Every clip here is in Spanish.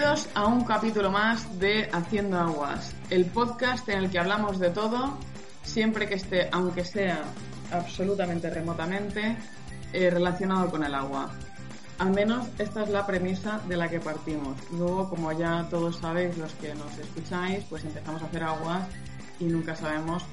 Bienvenidos a un capítulo más de Haciendo Aguas, el podcast en el que hablamos de todo, siempre que esté, aunque sea absolutamente remotamente, eh, relacionado con el agua. Al menos esta es la premisa de la que partimos. Luego, como ya todos sabéis, los que nos escucháis, pues empezamos a hacer aguas y nunca sabemos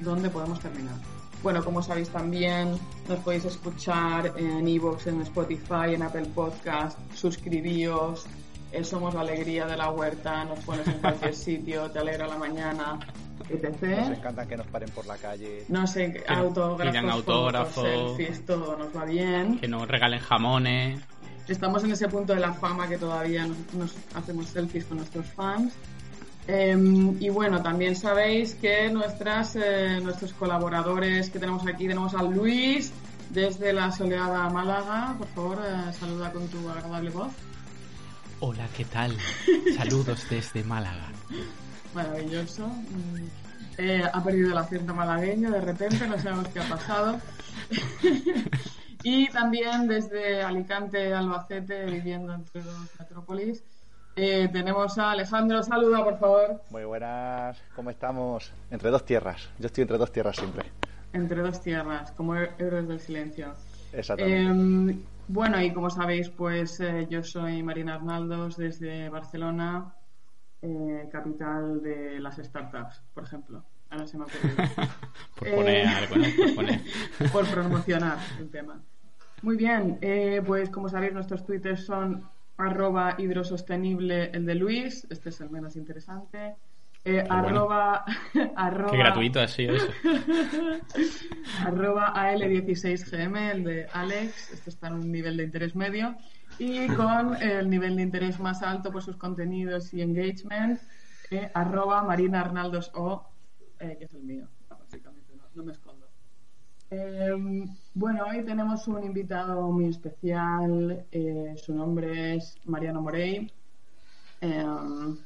dónde, podemos terminar. Bueno, como sabéis también, nos podéis escuchar en Evox, en Spotify, en Apple Podcast, suscribíos, eh, somos la alegría de la huerta, nos pones en cualquier sitio, te alegra la mañana, etc. Nos encanta que nos paren por la calle. No sé, autógrafos, autógrafos, selfies, todo nos va bien. Que nos regalen jamones. Estamos en ese punto de la fama que todavía nos, hacemos selfies con nuestros fans. Em, y bueno, también sabéis que nuestras, eh, nuestros colaboradores que tenemos aquí, tenemos a Luis desde la soleada Málaga. Por favor, eh, saluda con tu agradable voz. Hola, ¿qué tal? Saludos desde Málaga. Maravilloso. Mm, eh, ha perdido el acento malagueño de repente, no sabemos qué ha pasado. y también desde Alicante, Albacete, viviendo entre dos metrópolis, eh, tenemos a Alejandro. Saluda, por favor. Muy buenas, ¿cómo estamos? Entre dos tierras. Yo estoy entre dos tierras siempre. Entre dos tierras, como héroes del silencio. Exactamente. Em, bueno, y como sabéis, pues eh, yo soy Marina Arnaldos desde Barcelona, eh, capital de las startups, por ejemplo. Ahora se me ha ocurrido. por poner eh, algo, ¿no? Por, poner. por promocionar el tema. Muy bien, pues como sabéis, nuestros twitters son arroba hidrosostenible el de Luis, este es el menos interesante, eh, arroba, Qué gratuito sido eso. arroba AL16GM, el de Alex, este está en un nivel de interés medio, y con el nivel de interés más alto por sus contenidos y engagement, eh, arroba Marina Arnaldos O, eh, que es el mío, básicamente, no, me escondo. Em, bueno, hoy tenemos un invitado muy especial, su nombre es Mariano Morey. Em,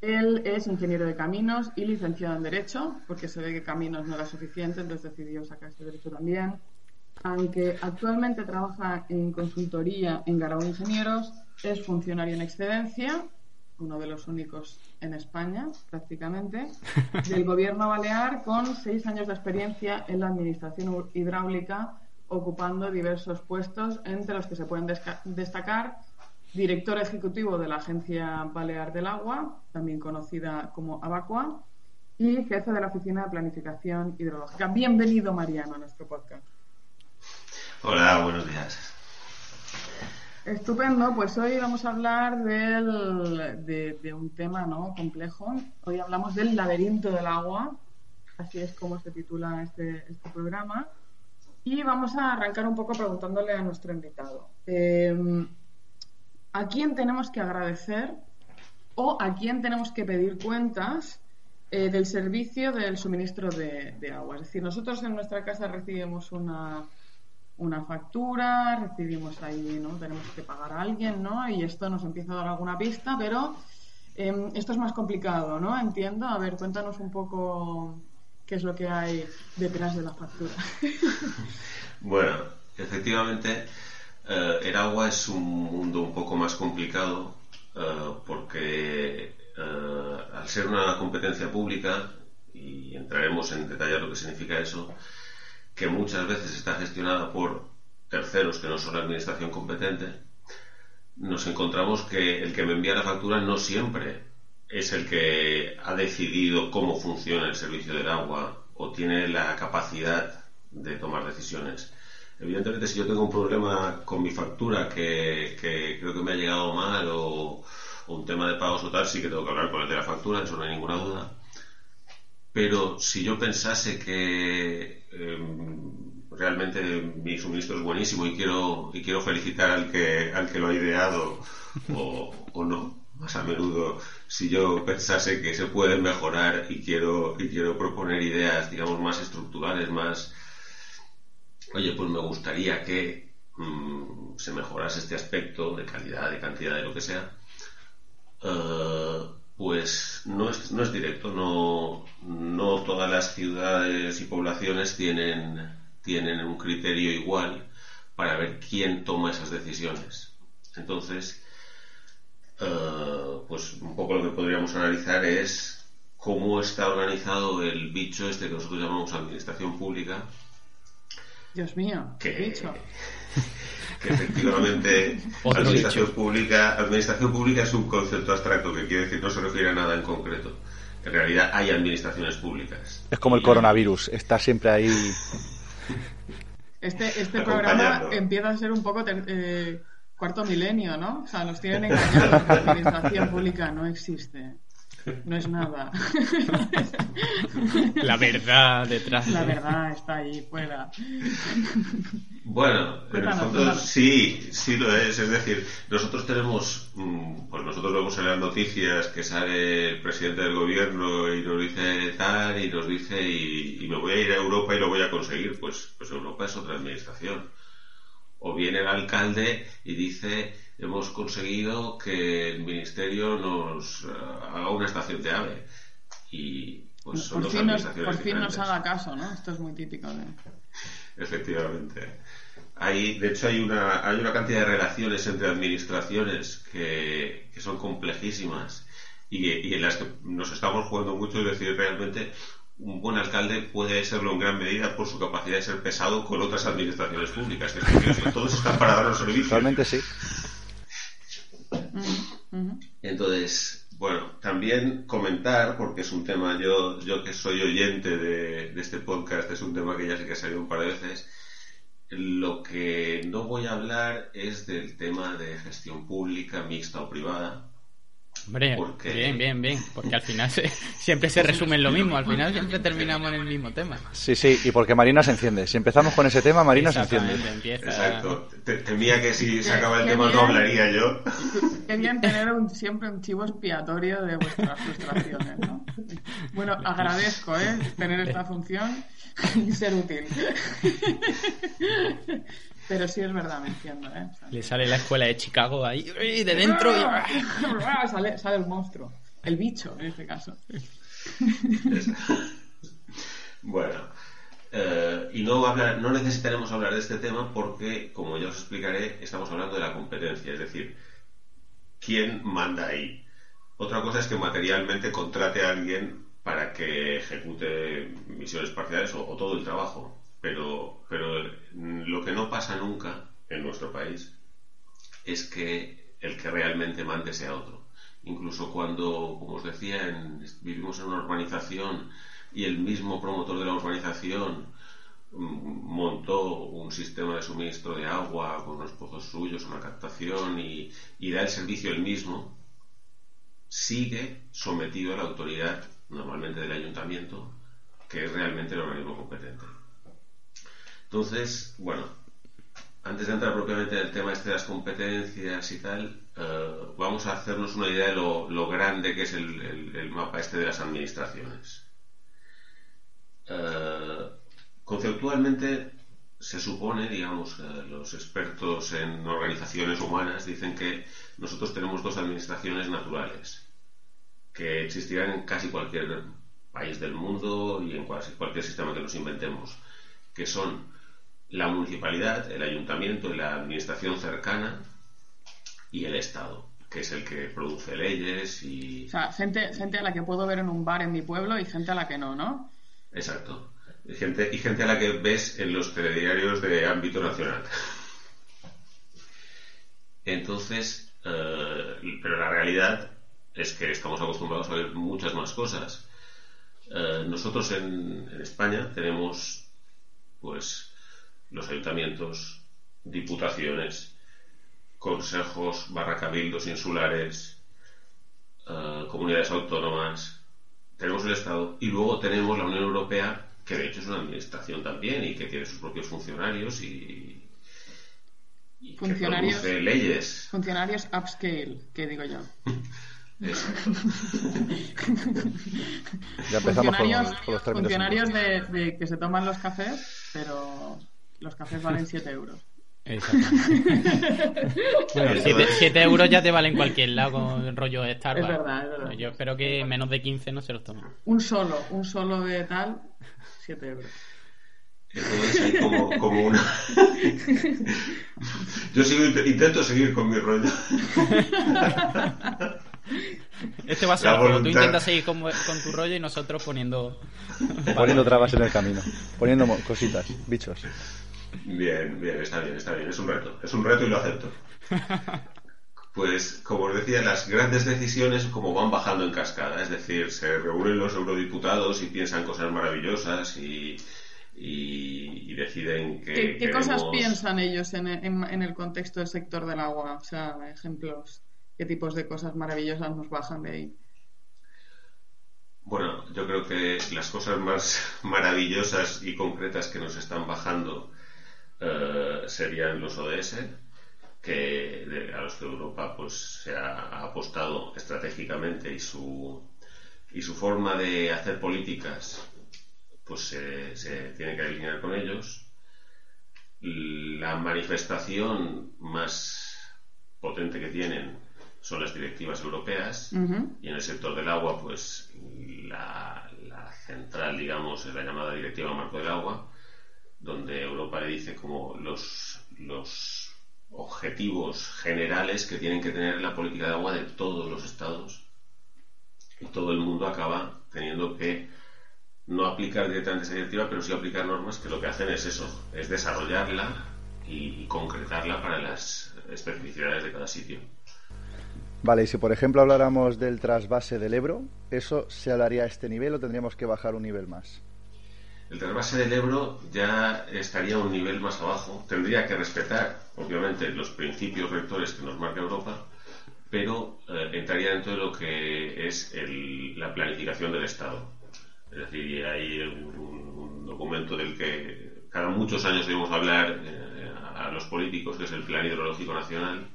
él es ingeniero de caminos y licenciado en Derecho, porque se ve que caminos no era suficiente, entonces decidió sacar este Derecho también. Aunque actualmente trabaja en consultoría en Garau Ingenieros, es funcionario en excedencia, uno de los únicos en España, prácticamente, del gobierno balear, con seis años de experiencia en la administración hidráulica, ocupando diversos puestos, entre los que se pueden destacar director ejecutivo de la Agencia Balear del Agua, también conocida como Abacua, y jefe de la Oficina de Planificación Hidrológica. Bienvenido, Mariano, a nuestro podcast. Hola, buenos días. Estupendo, pues hoy vamos a hablar del, de, un tema ¿no? complejo. Hoy hablamos del laberinto del agua, así es como se titula este, este programa. Y vamos a arrancar un poco preguntándole a nuestro invitado. Eh, a quién tenemos que agradecer o a quién tenemos que pedir cuentas eh, del servicio del suministro de, agua. Es decir, nosotros en nuestra casa recibimos una, una factura, recibimos ahí, ¿no? Tenemos que pagar a alguien, ¿no? Y esto nos empieza a dar alguna pista, pero em, esto es más complicado, ¿no? Entiendo. A ver, cuéntanos un poco qué es lo que hay detrás de la factura. bueno, efectivamente eh, el agua es un mundo un poco más complicado eh, porque eh, al ser una competencia pública, y entraremos en detallar lo que significa eso, que muchas veces está gestionada por terceros que no son la administración competente, nos encontramos que el que me envía la factura no siempre es el que ha decidido cómo funciona el servicio del agua o tiene la capacidad de tomar decisiones. Evidentemente, si yo tengo un problema con mi factura que, creo que me ha llegado mal o, un tema de pagos o tal, sí que tengo que hablar con el de la factura, eso no hay ninguna duda. Pero si yo pensase que em, realmente mi suministro es buenísimo y quiero, y quiero felicitar al que, al que lo ha ideado o, o no, más a menudo, si yo pensase que se puede mejorar y quiero, y quiero proponer ideas, digamos, más estructurales, más oye, pues me gustaría que mm, se mejorase este aspecto de calidad, de cantidad, de lo que sea, eh, pues no es, no es directo, no, no todas las ciudades y poblaciones tienen, tienen un criterio igual para ver quién toma esas decisiones. Entonces, eh, pues un poco lo que podríamos analizar es cómo está organizado el bicho este que nosotros llamamos administración pública. Dios mío, que, bicho. que efectivamente administración pública, administración pública es un concepto abstracto que quiere decir no se refiere a nada en concreto. En realidad hay administraciones públicas. Es como el coronavirus, está siempre ahí. Este, este programa empieza a ser un poco eh, cuarto milenio, ¿no? O sea, nos tienen engañados. La administración pública no existe. No es nada. La verdad detrás. La verdad está ahí fuera. Bueno, en el fondo sí, sí lo es. Es decir, nosotros tenemos, mm, pues nosotros vemos en las noticias que sale el presidente del gobierno y nos dice tal y nos dice y, me voy a ir a Europa y lo voy a conseguir. Pues, pues Europa es otra administración. O viene el alcalde y dice hemos conseguido que el ministerio nos eh, haga una estación de AVE. Y pues son por, fin nos, por fin nos haga caso, ¿no? Esto es muy típico de... Efectivamente. Hay, de hecho, hay una, hay una cantidad de relaciones entre administraciones que, que son complejísimas y, y, en las que nos estamos jugando mucho. Es decir, realmente un buen alcalde puede serlo en gran medida por su capacidad de ser pesado con otras administraciones públicas. Que todos están para dar los servicios. Realmente sí. Entonces, bueno, también comentar, porque es un tema, yo, yo que soy oyente de, de este podcast, es un tema que ya sé que ha salido un par de veces. Lo que no voy a hablar es del tema de gestión pública, mixta o privada, Hombre, bien, bien, bien, porque al final siempre se resume en lo mismo, al final siempre terminamos en el mismo tema. Sí, sí, y porque Marina se enciende. Si empezamos con ese tema, Marina se enciende. Exacto. Temía que si se acaba el tema no hablaría yo. Querían tener siempre un chivo expiatorio de vuestras frustraciones, ¿no? Bueno, agradezco, ¿eh? Tener esta función y ser útil. Pero sí es verdad, me entiendo, ¿eh? Le sale la escuela de Chicago ahí, de dentro y... sale, sale el monstruo, el bicho en este caso. bueno, eh, y no, hablar, no necesitaremos hablar de este tema porque, como ya os explicaré, estamos hablando de la competencia, es decir, quién manda ahí. Otra cosa es que materialmente contrate a alguien para que ejecute misiones parciales o todo el trabajo pero, pero lo que no pasa nunca en nuestro país es que el que realmente mande sea otro. Incluso cuando, como os decía, vivimos en una urbanización y el mismo promotor de la urbanización mm, montó un sistema de suministro de agua con unos pozos suyos, una captación y, y da el servicio el mismo, sigue sometido a la autoridad, normalmente del ayuntamiento, que es realmente el organismo competente. Entonces, bueno, antes de entrar propiamente en el tema este de las competencias y tal, eh, vamos a hacernos una idea de lo, grande que es el, mapa este de las administraciones. Eh, conceptualmente se supone, digamos, los expertos en organizaciones humanas dicen que nosotros tenemos dos administraciones naturales que existirán en casi cualquier país del mundo y en cualquier sistema que nos inventemos, que son la municipalidad, el ayuntamiento y la administración cercana y el Estado, que es el que produce leyes y... O sea, gente, gente a la que puedo ver en un bar en mi pueblo y gente a la que no, ¿no? Exacto. Y gente, y gente a la que ves en los telediarios de ámbito nacional. Entonces, eh, pero la realidad es que estamos acostumbrados a ver muchas más cosas. Eh, nosotros en, en España tenemos, pues, los ayuntamientos, diputaciones, consejos barra cabildos insulares, eh, comunidades autónomas, tenemos el Estado y luego tenemos la Unión Europea, que de hecho es una administración también y que tiene sus propios funcionarios y, funcionarios, que leyes. Funcionarios upscale, que digo yo. ya empezamos funcionarios, con, los funcionarios de, que se toman los cafés, pero los cafés valen 7 euros. bueno, 7 euros ya te valen cualquier lado con rollo Starbucks. Es verdad, es verdad. Yo espero que menos de 15 no se los tomen. Un solo, un solo de tal, 7 euros. Entonces como, como una... Yo sigo, intento seguir con mi rollo. Este va a ser como tú intentas seguir con, tu rollo y nosotros poniendo... poniendo trabas en el camino, poniendo cositas, bichos. Bien, bien, está bien, está bien. Es un reto, es un reto y lo acepto. Pues, como os decía, las grandes decisiones como van bajando en cascada, es decir, se reúnen los eurodiputados y piensan cosas maravillosas y, y, deciden que... ¿Qué, cosas piensan ellos en, en, el contexto del sector del agua? O sea, ejemplos, ¿qué tipos de cosas maravillosas nos bajan de ahí? Bueno, yo creo que las cosas más maravillosas y concretas que nos están bajando eh, serían los ODS, que a los que Europa pues se ha apostado estratégicamente y su y su forma de hacer políticas pues se, tiene que alinear con ellos. La manifestación más potente que tienen son las directivas europeas y en el sector del agua pues la, la central digamos es la llamada directiva marco del agua donde Europa le dice como los, los objetivos generales que tienen que tener la política de agua de todos los estados. Y todo el mundo acaba teniendo que no aplicar directamente esa directiva, pero sí aplicar normas que lo que hacen es eso, es desarrollarla y, concretarla para las especificidades de cada sitio. Vale, y si por ejemplo habláramos del trasvase del Ebro, ¿eso se hablaría a este nivel o tendríamos que bajar un nivel más? El trasvase del Ebro ya estaría un nivel más abajo. Tendría que respetar, obviamente, los principios rectores que nos marca Europa, pero eh, entraría dentro de lo que es la planificación del Estado. Es decir, hay un, documento del que cada muchos años debemos hablar eh, a los políticos, que es el Plan Hidrológico Nacional,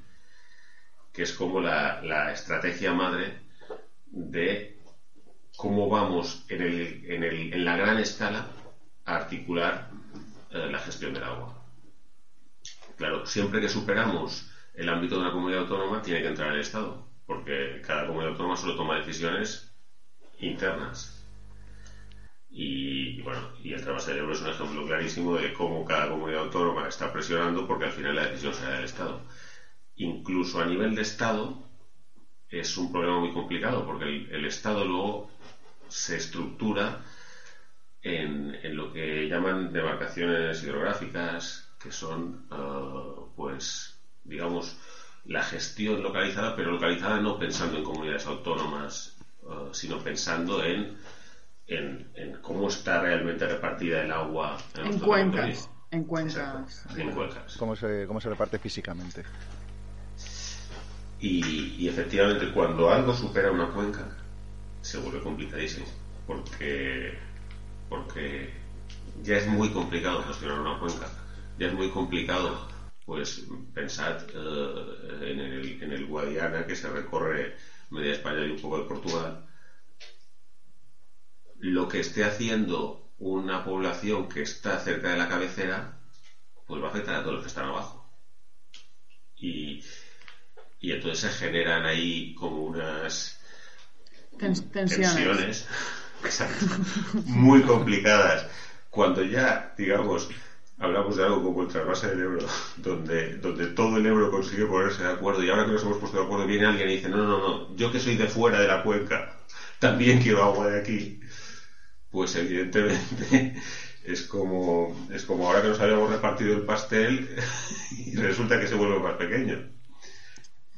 que es como la estrategia madre de cómo vamos en la gran escala articular eh, la gestión del agua. Claro, siempre que superamos el ámbito de una comunidad autónoma tiene que entrar el Estado, porque cada comunidad autónoma solo toma decisiones internas. Y, bueno, y el trasvase del euro es un ejemplo clarísimo de cómo cada comunidad autónoma está presionando porque al final la decisión será del Estado. Incluso a nivel de Estado es un problema muy complicado porque el Estado luego se estructura en, lo que llaman demarcaciones hidrográficas, que son, eh, pues, digamos, la gestión localizada, pero localizada no pensando en comunidades autónomas, eh, sino pensando en, en, cómo está realmente repartida el agua en, cuencas. En cuencas. en cuencas. Cómo se, cómo se reparte físicamente. Y, y, efectivamente, cuando algo supera una cuenca, se vuelve complicadísimo. Porque porque ya es muy complicado gestionar una cuenca, ya es muy complicado pues pensar eh, en, el, en el Guadiana que se recorre media España y un poco de Portugal. Lo que esté haciendo una población que está cerca de la cabecera, pues va a afectar a todos los que están abajo. Y, y entonces se generan ahí como unas tensiones Exacto. Muy complicadas. Cuando ya, digamos, hablamos de algo como el trasvase del euro, donde, donde todo el euro consigue ponerse de acuerdo y ahora que nos hemos puesto de acuerdo viene alguien y dice, no, no, no, yo que soy de fuera de la cuenca, también quiero agua de aquí. Pues evidentemente es como, es como ahora que nos habíamos repartido el pastel y resulta que se vuelve más pequeño.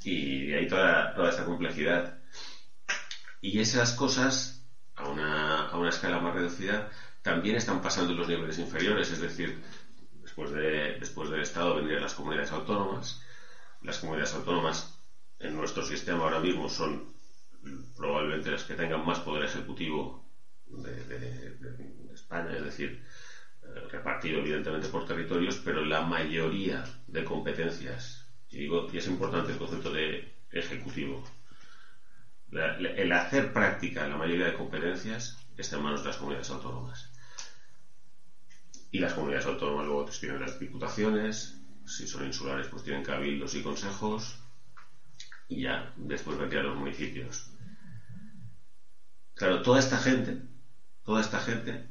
Y hay toda, toda esta complejidad. Y esas cosas a una, a una escala más reducida, también están pasando los niveles inferiores, es decir, después, de, después del Estado vendrían las comunidades autónomas. Las comunidades autónomas en nuestro sistema ahora mismo son probablemente las que tengan más poder ejecutivo de, España, es decir, eh, repartido evidentemente por territorios, pero la mayoría de competencias, y, digo, y es importante el concepto de ejecutivo, el hacer práctica la mayoría de competencias está en manos de las comunidades autónomas. Y las comunidades autónomas luego tienen las diputaciones, si son insulares pues tienen cabildos y consejos, y ya después vendrían los municipios. Claro, toda esta gente, toda esta gente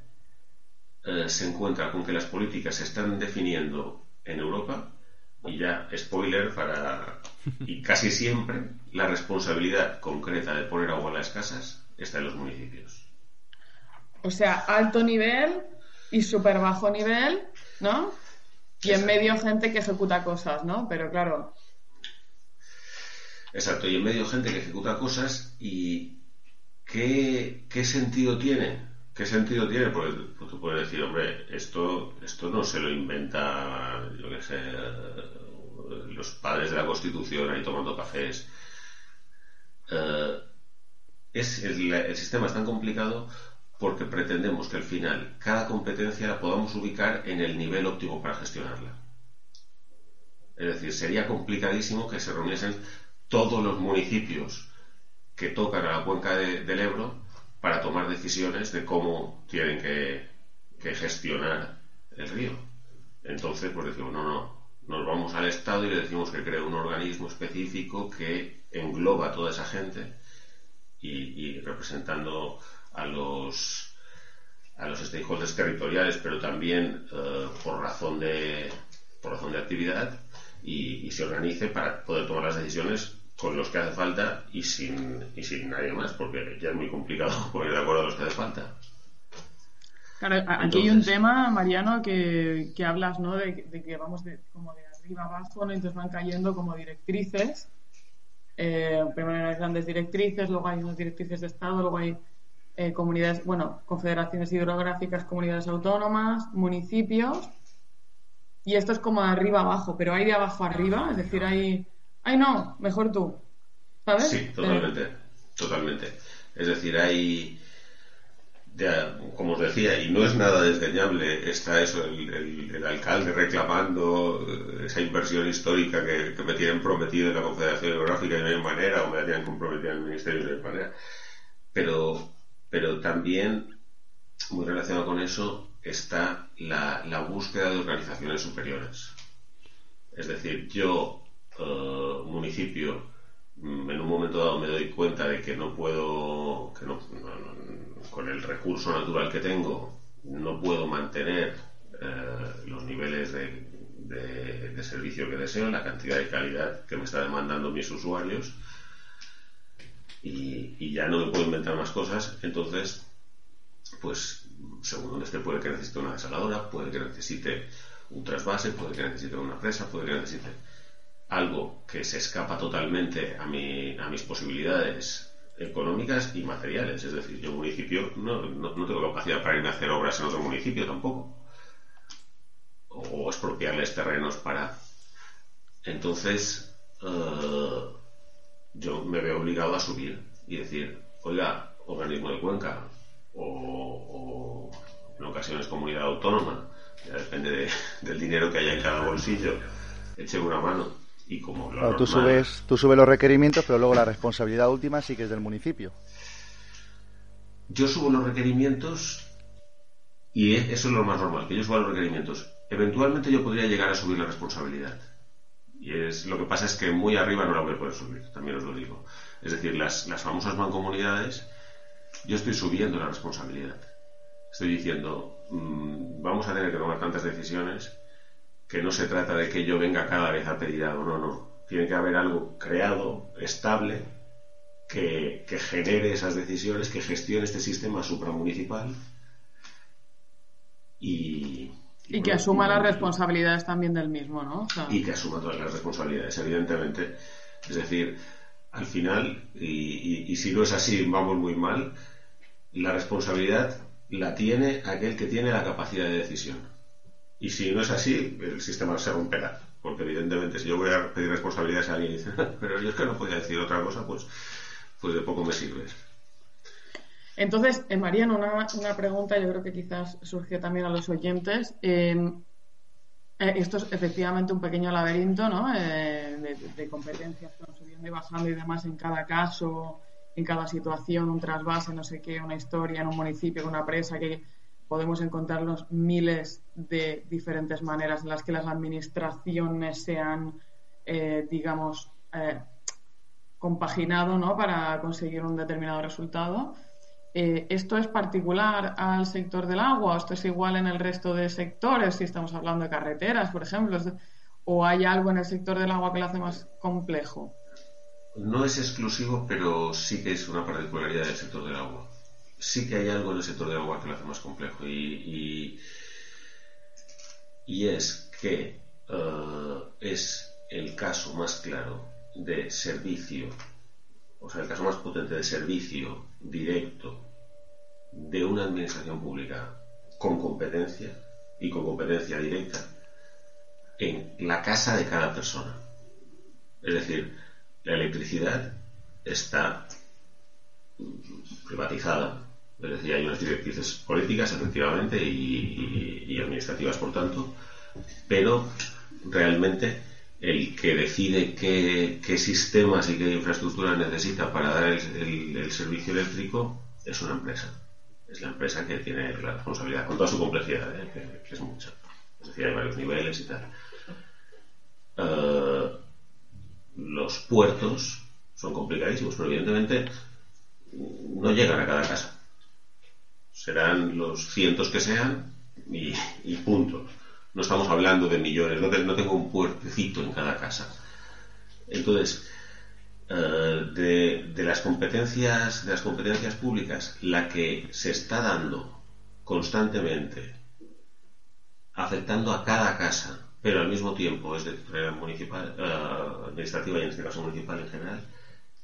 eh, se encuentra con que las políticas se están definiendo en Europa y ya spoiler para y casi siempre la responsabilidad concreta de poner agua en las casas está en los municipios. O sea, alto nivel y súper bajo nivel, ¿no? Y en medio gente que ejecuta cosas, ¿no? Pero claro. Exacto, y en medio gente que ejecuta cosas y ¿qué, qué sentido tiene? ¿Qué sentido tiene? Pues, tú puedes decir, hombre, esto, esto no se lo inventa, yo qué sé, los padres de la Constitución ahí tomando cafés. Eh, es el, sistema es tan complicado porque pretendemos que al final cada competencia la podamos ubicar en el nivel óptimo para gestionarla. Es decir, sería complicadísimo que se reuniesen todos los municipios que tocan a la cuenca del Ebro para tomar decisiones de cómo tienen que, gestionar el río. Entonces, pues decimos, no, no, nos vamos al Estado y le decimos que crea un organismo específico que engloba a toda esa gente y, representando a los a los stakeholders territoriales, pero también eh, por razón de por razón de actividad y, se organice para poder tomar las decisiones con los que hace falta y sin, y sin nadie más, porque ya es muy complicado poner de acuerdo a los que hace falta. Claro, aquí hay un tema, Mariano, que, que hablas, ¿no? De, que vamos de, como de arriba abajo, ¿no? Entonces van cayendo como directrices. Eh, primero hay grandes directrices, luego hay unas directrices de Estado, luego hay eh, comunidades, bueno, confederaciones hidrográficas, comunidades autónomas, municipios. Y esto es como de arriba abajo, pero hay de abajo arriba, es decir, hay ay no, mejor tú. ¿Sabes? Sí, totalmente, totalmente. Es decir, hay, como os decía, y no es nada desdeñable, está eso, el, alcalde reclamando eh, esa inversión histórica que, me tienen prometido en la Confederación Geográfica y no hay manera, o me habían comprometido en el Ministerio de manera. Pero, pero también, muy relacionado con eso, está la, la búsqueda de organizaciones superiores. Es decir, yo eh, municipio, mm, en un momento dado me doy cuenta de que no puedo, que no, con el recurso natural que tengo, no puedo mantener eh, los niveles de, servicio que deseo, la cantidad de calidad que me está demandando mis usuarios, y, ya no me puedo inventar más cosas, entonces, pues, según donde esté, puede que necesite una desaladora, puede que necesite un trasvase, puede que necesite una presa, puede que necesite algo que se escapa totalmente a, mi, a mis posibilidades económicas y materiales. Es decir, yo municipio no, no, tengo capacidad para irme a hacer obras en otro municipio tampoco. O, expropiarles terrenos para... Entonces, eh, yo me veo obligado a subir y decir, oiga, organismo de Cuenca o, en ocasiones comunidad autónoma, ya depende del dinero que haya en cada bolsillo, eche una mano y como tú subes tú subes los requerimientos pero luego la responsabilidad última sí que es del municipio. Yo subo los requerimientos y eso es lo más normal que yo suba los requerimientos. Eventualmente yo podría llegar a subir la responsabilidad. Y es lo que pasa es que muy arriba no la voy a poder subir también os lo digo. Es decir las, las famosas mancomunidades yo estoy subiendo la responsabilidad. Estoy diciendo mm, vamos a tener que tomar tantas decisiones que no se trata de que yo venga cada vez a pedir algo, no, no. Tiene que haber algo creado, estable, que, genere esas decisiones, que gestione este sistema supramunicipal y, y, que asuma las responsabilidades también del mismo, ¿no? Y que asuma todas las responsabilidades, evidentemente. Es decir, al final, y, y, si no es así, vamos muy mal, la responsabilidad la tiene aquel que tiene la capacidad de decisión. Y si no es así, el sistema se romperá. Porque evidentemente si yo voy a pedir responsabilidades a alguien y dice, pero yo es que no podía decir otra cosa, pues, pues de poco me sirve. Entonces, eh, Mariano, una, una, pregunta, yo creo que quizás surgió también a los oyentes. Em, eh, esto es efectivamente un pequeño laberinto ¿no? Eh, de, de, competencias que van subiendo y bajando y demás en cada caso, en cada situación, un trasvase, no sé qué, una historia en un municipio, una presa, que podemos encontrarnos miles de diferentes maneras en las que las administraciones se han, eh, digamos, eh, compaginado ¿no? para conseguir un determinado resultado. Eh, ¿Esto es particular al sector del agua esto es igual en el resto de sectores, si estamos hablando de carreteras, por ejemplo? ¿O hay algo en el sector del agua que lo hace más complejo? No es exclusivo, pero sí que es una particularidad del sector del agua. Sí que hay algo en el sector del agua que lo hace más complejo y, es que eh, es el caso más claro de servicio, o sea, el caso más potente de servicio directo de una administración pública con competencia y con competencia directa en la casa de cada persona. Es decir, la electricidad está privatizada, es decir, hay unas directrices políticas, efectivamente, y, administrativas, por tanto, pero realmente el que decide qué, sistemas y qué infraestructura necesita para dar el, servicio eléctrico es una empresa. Es la empresa que tiene la responsabilidad, con toda su complejidad, ¿eh? que, es mucha. Es decir, hay varios niveles y tal. Uh, los puertos son complicadísimos, pero evidentemente no llegan a cada casa. Serán los cientos que sean y, punto. No estamos hablando de millones, no, tengo un puertecito en cada casa. Entonces, eh, de, las competencias de las competencias públicas, la que se está dando constantemente, afectando a cada casa, pero al mismo tiempo es de municipal, uh, administrativa y en este caso municipal en general,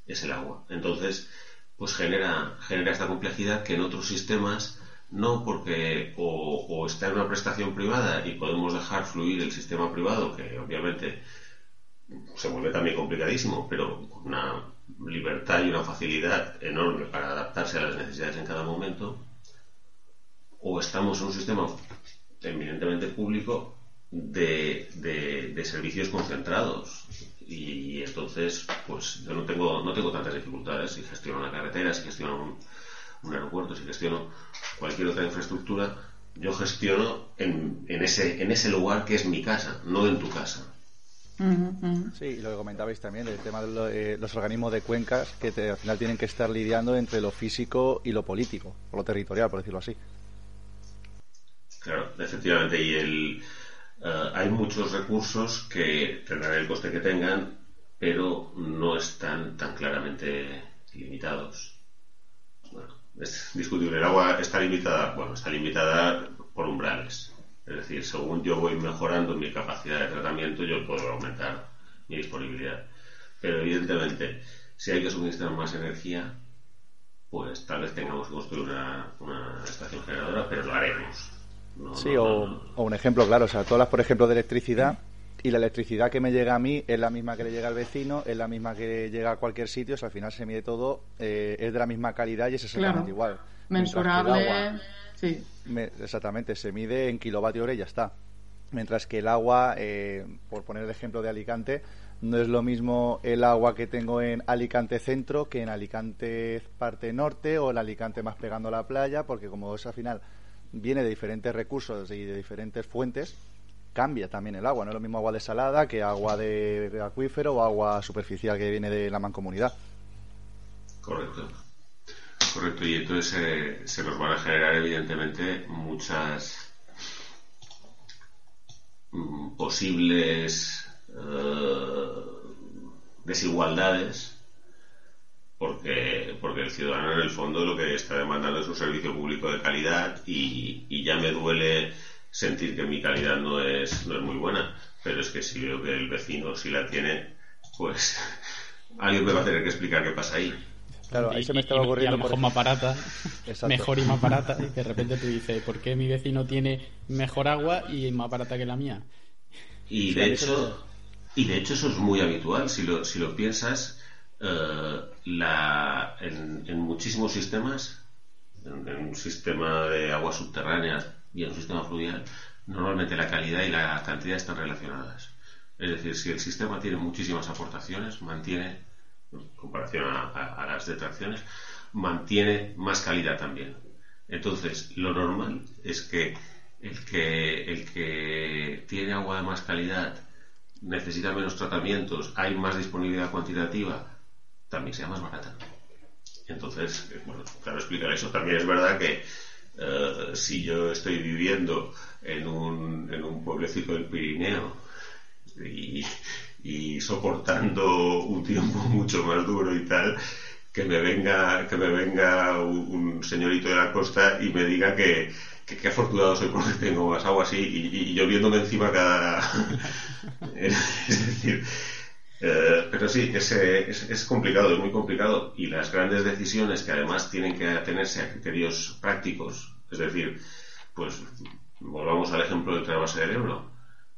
es el agua. Entonces, pues genera, genera esta complejidad que en otros sistemas no porque o, está en una prestación privada y podemos dejar fluir el sistema privado, que obviamente se vuelve también complicadísimo, pero con una libertad y una facilidad enorme para adaptarse a las necesidades en cada momento, o estamos en un sistema eminentemente público de, de, servicios concentrados y entonces pues yo no tengo no tengo tantas dificultades. Si gestiono una carretera si gestiono un, aeropuerto si gestiono cualquier otra infraestructura yo gestiono en, en, ese en ese lugar que es mi casa no en tu casa. Sí, y lo que comentabais también, el tema de los organismos de cuencas que al final tienen que estar lidiando entre lo físico y lo político, o lo territorial, por decirlo así. Claro, efectivamente, y el, eh, hay muchos recursos que tendrán el coste que tengan, pero no están tan claramente limitados. Bueno, es discutible. El agua está limitada, bueno, está limitada por umbrales. Es decir, según yo voy mejorando mi capacidad de tratamiento, yo puedo aumentar mi disponibilidad. Pero evidentemente, si hay que suministrar más energía, pues tal vez tengamos que construir una, una estación generadora, pero lo haremos sí, o, un ejemplo claro, o sea, todas las, por ejemplo, de electricidad, y la electricidad que me llega a mí es la misma que le llega al vecino, es la misma que llega a cualquier sitio, o sea, al final se mide todo, eh, es de la misma calidad y es exactamente igual. Mensurable, sí. exactamente, se mide en kilovatio hora y ya está. Mientras que el agua, eh, por poner el ejemplo de Alicante, no es lo mismo el agua que tengo en Alicante Centro que en Alicante parte norte o el Alicante más pegando a la playa, porque como es al final viene de diferentes recursos y de diferentes fuentes, cambia también el agua. No es lo mismo agua desalada que agua de, acuífero o agua superficial que viene de la mancomunidad. Correcto. Correcto, y entonces se nos van a generar evidentemente muchas mm, posibles eh, desigualdades ciudadano en el fondo lo que está demandando es un servicio público de calidad y, ya me duele sentir que mi calidad no es, no es muy buena, pero es que si veo que el vecino sí la tiene, pues alguien me va a tener que explicar qué pasa ahí. Claro, ahí se me estaba ocurriendo. mejor más barata, mejor y más barata, y de repente tú dices, ¿por qué mi vecino tiene mejor agua y más barata que la mía? Y de hecho, y de hecho eso es muy habitual, si lo, si lo piensas, eh, en, muchísimos sistemas, en, un sistema de agua subterránea y en un sistema fluvial, normalmente la calidad y la cantidad están relacionadas. Es decir, si el sistema tiene muchísimas aportaciones, mantiene, en comparación a, las detracciones, mantiene más calidad también. Entonces, lo normal es que, el que tiene agua de más calidad necesita menos tratamientos, hay más disponibilidad cuantitativa, también sea más barata. Entonces, bueno, claro, explicar eso. También es verdad que si yo estoy viviendo en un, en un pueblecito del Pirineo y, y soportando un tiempo mucho más duro y tal, que me venga, que me venga un, señorito de la costa y me diga que, que, afortunado soy porque tengo más agua así y, yo viéndome encima cada... es decir, eh, pero sí, es, es, es, complicado, es muy complicado y las grandes decisiones que además tienen que atenerse a criterios prácticos, es decir, pues volvamos al ejemplo del trasvase del Ebro.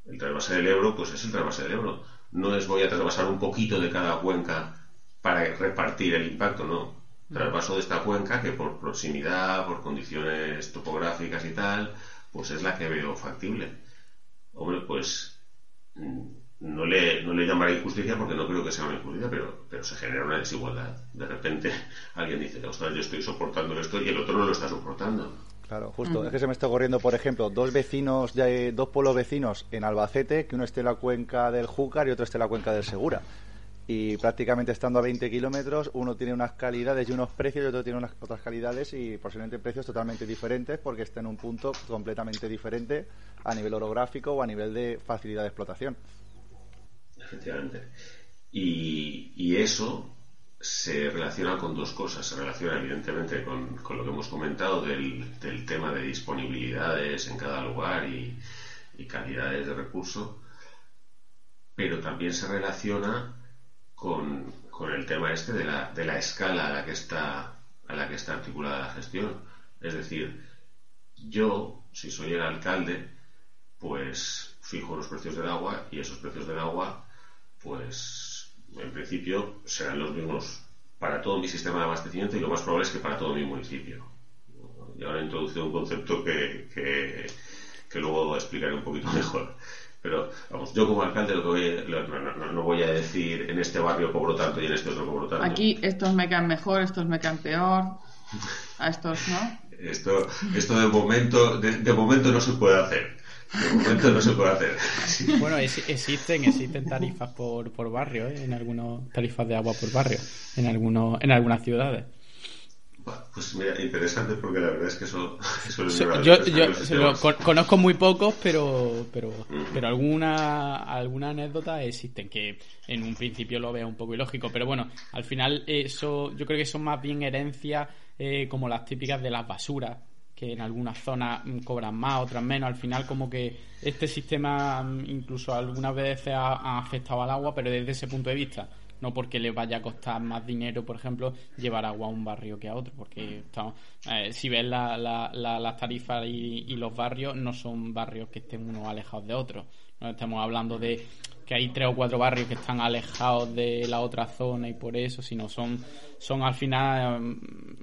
El trasvase del Ebro, pues es el trasvase del Ebro. No es voy a trasvasar un poquito de cada cuenca para repartir el impacto, no. Trasvaso de esta cuenca que por proximidad, por condiciones topográficas y tal, pues es la que veo factible. Hombre, pues mm, no le, no le llamaré injusticia porque no creo que sea una injusticia, pero, pero se genera una desigualdad. De repente alguien dice, ostras, yo estoy soportando esto y el otro no lo está soportando. Claro, justo. Es que se me está ocurriendo, por ejemplo, dos vecinos, dos pueblos vecinos en Albacete, que uno esté en la cuenca del Júcar y otro esté en la cuenca del Segura y prácticamente estando a 20 kilómetros uno tiene unas calidades y unos precios y otro tiene unas otras calidades y posiblemente precios totalmente diferentes porque está en un punto completamente diferente a nivel orográfico o a nivel de facilidad de explotación. Efectivamente. Y, y eso se relaciona con dos cosas. Se relaciona evidentemente con, con lo que hemos comentado del, del, tema de disponibilidades en cada lugar y, y calidades de recurso, pero también se relaciona con, con el tema este de la, de la escala a la que está a la que está articulada la gestión. Es decir, yo, si soy el alcalde, pues fijo los precios del agua y esos precios del agua, pues en principio serán los mismos para todo mi sistema de abastecimiento y lo más probable es que para todo mi municipio. Y ahora he introducido un concepto que, que, que luego explicaré un poquito mejor. Pero, vamos, yo como alcalde lo que voy, no, voy a decir en este barrio cobro tanto y en este otro cobro tanto. Aquí estos me caen mejor, estos me caen peor. A estos, ¿no? Esto, esto de momento, de, momento no se puede hacer. De momento no se puede hacer. Bueno, existen, existen tarifas por, por barrio, ¿eh? en algunos tarifas de agua por barrio, en algunos, en algunas ciudades. Pues mira, interesante porque la verdad es que eso, yo, conozco muy pocos, pero pero, pero alguna alguna anécdota existen que en un principio lo veo un poco ilógico, pero bueno, al final eso yo creo que son más bien herencias eh, como las típicas de las basuras que en algunas zonas cobran más, otras menos. Al final, como que este sistema mm, incluso algunas veces ha afectado al agua, pero desde ese punto de vista no porque le vaya a costar más dinero, por ejemplo, llevar agua a un barrio que a otro, porque estamos, eh, si ves la, la, las tarifas y, los barrios, no son barrios que estén unos alejados de otros. No estamos hablando de que hay tres o cuatro barrios que están alejados de la otra zona y por eso, sino son, son al final mm,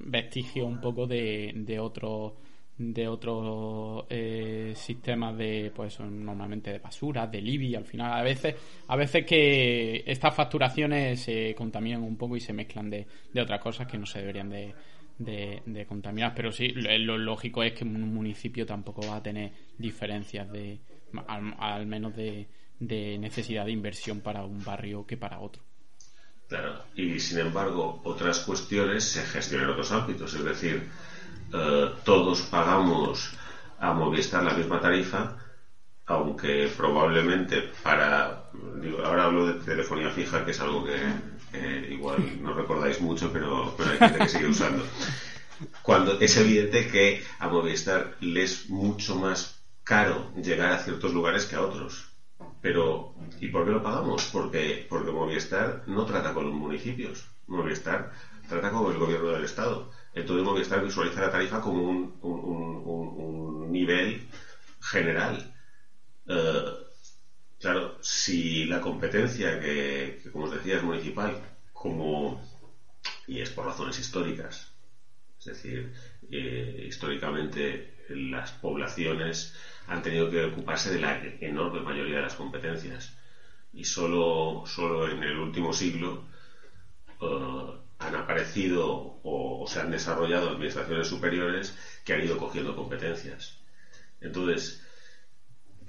vestigios un poco de, de otros de otros eh, sistemas de pues normalmente de basura de Libia al final. A veces a veces que estas facturaciones se contaminan un poco y se mezclan de, de otras cosas que no se deberían de, de, contaminar. Pero sí lo, lógico es que un municipio tampoco va a tener diferencias de al, menos de, necesidad de inversión para un barrio que para otro claro y sin embargo otras cuestiones se gestionan en otros ámbitos es decir eh, todos pagamos a Movistar la misma tarifa, aunque probablemente para, ahora hablo de telefonía fija, que es algo que igual no recordáis mucho, pero, hay gente que sigue usando. Cuando es evidente que a Movistar le es mucho más caro llegar a ciertos lugares que a otros. Pero, ¿y por qué lo pagamos? Porque, porque Movistar no trata con los municipios. Movistar trata con el gobierno del Estado. Entonces Movistar visualiza la tarifa como un, un, nivel general. Eh, claro, si la competencia, que, como os decía, es municipal, como y es por razones históricas, es decir, eh, históricamente las poblaciones han tenido que ocuparse de la enorme mayoría de las competencias y solo, solo en el último siglo eh, han aparecido o, se han desarrollado administraciones superiores que han ido cogiendo competencias. Entonces,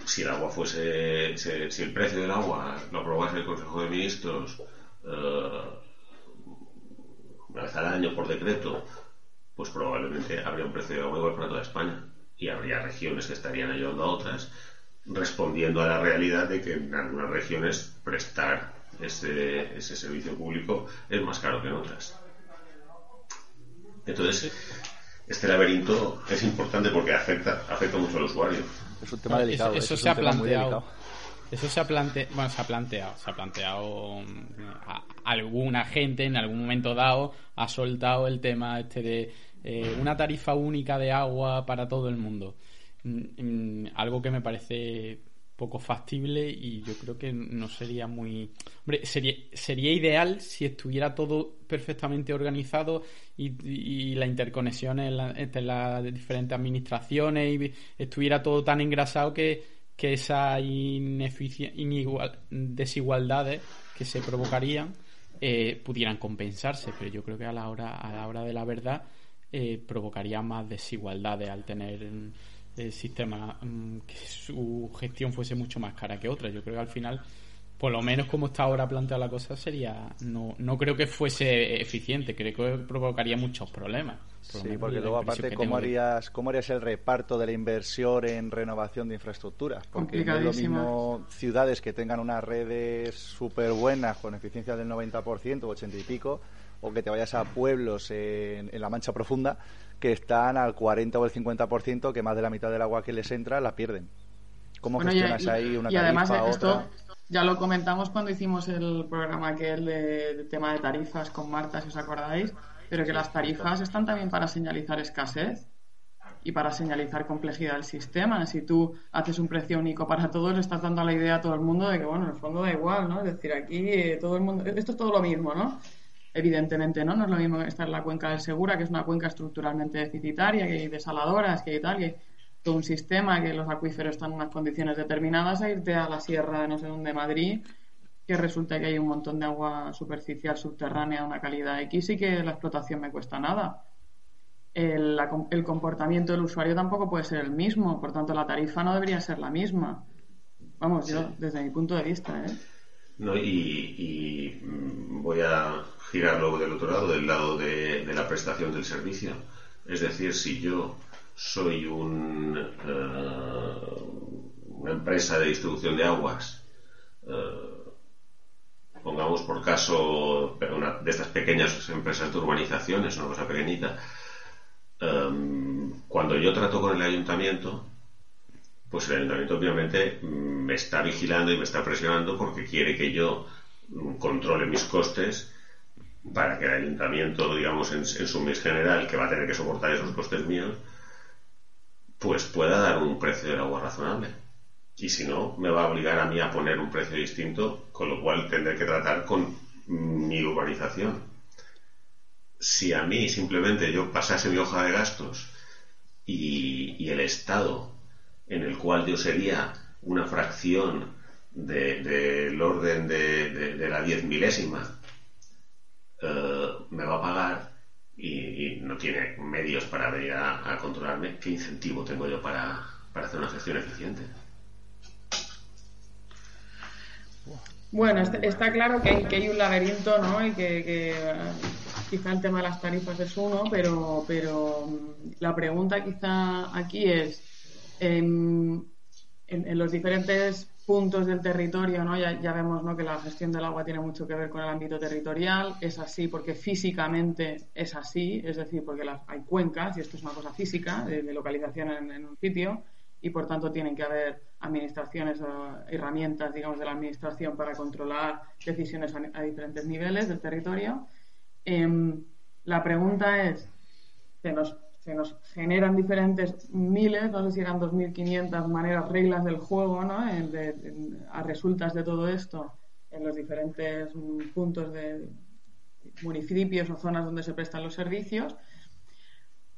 si el agua fuese, si, el precio del agua lo aprobase el Consejo de Ministros, eh, una vez al año por decreto, pues probablemente habría un precio de agua igual para toda España y habría regiones que estarían ayudando a otras, respondiendo a la realidad de que en algunas regiones prestar ese, ese servicio público es más caro que en otras. Entonces, este laberinto es importante porque afecta, afecta mucho al usuario. Es un tema delicado. Eso, se ha planteado. Eso se ha planteado, bueno, se ha planteado, se ha planteado alguna gente en algún momento dado ha soltado el tema este de eh, una tarifa única de agua para todo el mundo. Mm, mm, algo que me parece poco factible y yo creo que no sería muy... Hombre, sería, sería ideal si estuviera todo perfectamente organizado y, la interconexión entre las diferentes administraciones y estuviera todo tan engrasado que, que esas desigualdades que se provocarían eh, pudieran compensarse, pero yo creo que a la hora, a la hora de la verdad eh, provocaría más desigualdades al tener el sistema mm, que su gestión fuese mucho más cara que otra. Yo creo que al final, por lo menos como está ahora planteada la cosa, sería no, no creo que fuese eficiente, creo que provocaría muchos problemas. Sí, porque luego aparte, ¿cómo harías, ¿cómo harías el reparto de la inversión en renovación de infraestructuras? Porque no es lo mismo ciudades que tengan unas redes súper buenas con eficiencia del 90%, 80 y pico, o que te vayas a pueblos en, en la Mancha Profunda que están al 40 o el 50%, que más de la mitad del agua que les entra la pierden. ¿Cómo gestionas ahí una y además esto ya lo comentamos cuando hicimos el programa aquel de, tema de tarifas con Marta, si os acordáis, pero que las tarifas están también para señalizar escasez y para señalizar complejidad del sistema. Si tú haces un precio único para todos, le estás dando la idea a todo el mundo de que, bueno, en el fondo da igual, ¿no? Es decir, aquí eh, todo el mundo, esto es todo lo mismo, ¿no? Evidentemente, ¿no? No es lo mismo estar en la cuenca del Segura, que es una cuenca estructuralmente deficitaria, que hay desaladoras, que hay tal, que hay todo un sistema, que los acuíferos están en unas condiciones determinadas, a irte a la sierra, no sé dónde, Madrid, que resulta que hay un montón de agua superficial subterránea de una calidad X y que la explotación me cuesta nada. El, el, comportamiento del usuario tampoco puede ser el mismo, por tanto la tarifa no debería ser la misma. Vamos, yo desde mi punto de vista. ¿eh? No, y, mm, voy a girarlo del otro lado, del lado de, la prestación del servicio. Es decir, si yo soy un, eh, una empresa de distribución de aguas, eh, pongamos por caso una de estas pequeñas empresas de urbanizaciones, una cosa pequeñita, eh, cuando yo trato con el ayuntamiento, pues el ayuntamiento obviamente mm, me está vigilando y me está presionando porque quiere que yo mm, controle mis costes para que el ayuntamiento, digamos, en, su mes general, que va a tener que soportar esos costes míos, pues pueda dar un precio del agua razonable. Y si no, me va a obligar a mí a poner un precio distinto, con lo cual tendré que tratar con mi urbanización. Si a mí simplemente yo pasase mi hoja de gastos y el Estado en el cual yo sería una fracción del orden de, la diez milésima, eh, me va a pagar y, no tiene medios para venir a, controlarme, ¿qué incentivo tengo yo para, hacer una gestión eficiente? Bueno, está, claro que hay, un laberinto, ¿no? Y que, quizá el tema de las tarifas es uno, pero, pero la pregunta quizá aquí es, en, los diferentes puntos del territorio, ¿no? Ya, vemos ¿no? que la gestión del agua tiene mucho que ver con el ámbito territorial. Es así porque físicamente es así, es decir, porque hay cuencas y esto es una cosa física de, localización en, un sitio y por tanto tienen que haber administraciones o herramientas, digamos, de la administración para controlar decisiones a, diferentes niveles del territorio. Em, la pregunta es, ¿se nos se nos generan diferentes miles, no sé si eran 2.500 maneras, reglas del juego, ¿no? a resultas de todo esto en los diferentes puntos de municipios o zonas donde se prestan los servicios.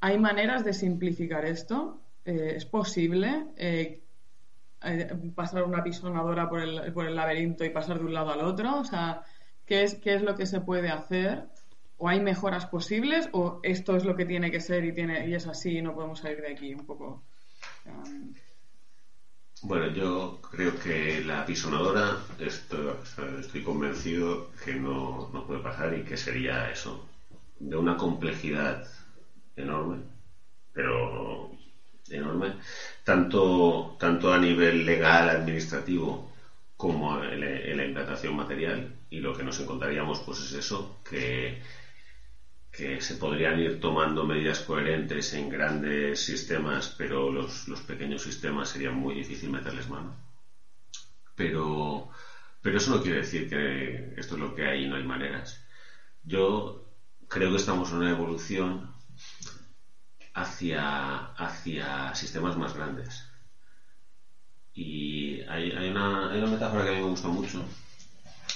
¿Hay maneras de simplificar esto? Eh, ¿Es posible eh, eh, pasar una pisonadora por el, por el laberinto y pasar de un lado al otro? O sea, ¿qué es, qué es lo que se puede hacer o hay mejoras posibles o esto es lo que tiene que ser y tiene y es así y no podemos salir de aquí un poco um, bueno yo creo que la pisonadora estoy, estoy convencido que no, no, puede pasar y que sería eso de una complejidad enorme, pero enorme, tanto, tanto a nivel legal, administrativo, como en, la implantación material. Y lo que nos encontraríamos, pues es eso, que, que se podrían ir tomando medidas coherentes en grandes sistemas, pero los, los pequeños sistemas sería muy difícil meterles mano. Pero, pero eso no quiere decir que esto es lo que hay y no hay maneras. Yo creo que estamos en una evolución hacia, hacia sistemas más grandes. Y hay, hay, una, hay una metáfora que a mí me gusta mucho.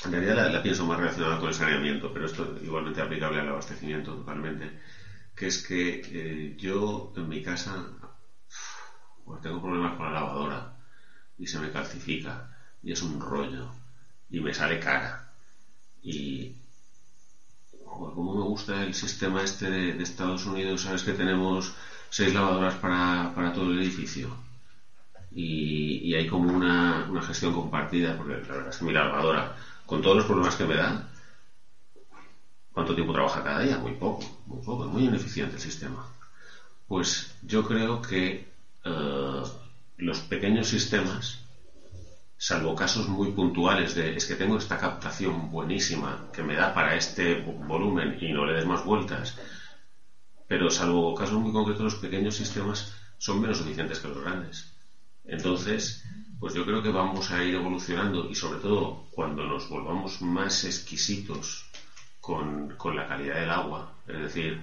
En realidad la, pienso más relacionada con el saneamiento, pero esto es igualmente aplicable al abastecimiento totalmente. Que es que eh, yo en mi casa pues tengo problemas con la lavadora y se me calcifica y es un rollo y me sale cara. Y, como me gusta el sistema este de, Estados Unidos, sabes que tenemos seis lavadoras para, para todo el edificio. Y, hay como una, una, gestión compartida, porque la verdad es que mi lavadora, con todos los problemas que me da, ¿cuánto tiempo trabaja cada día? Muy poco, muy poco, muy ineficiente el sistema. Pues yo creo que eh, los pequeños sistemas salvo casos muy puntuales de es que tengo esta captación buenísima que me da para este volumen y no le des más vueltas, pero salvo casos muy concretos los pequeños sistemas son menos eficientes que los grandes. Entonces, pues yo creo que vamos a ir evolucionando y sobre todo cuando nos volvamos más exquisitos con, la calidad del agua, es decir,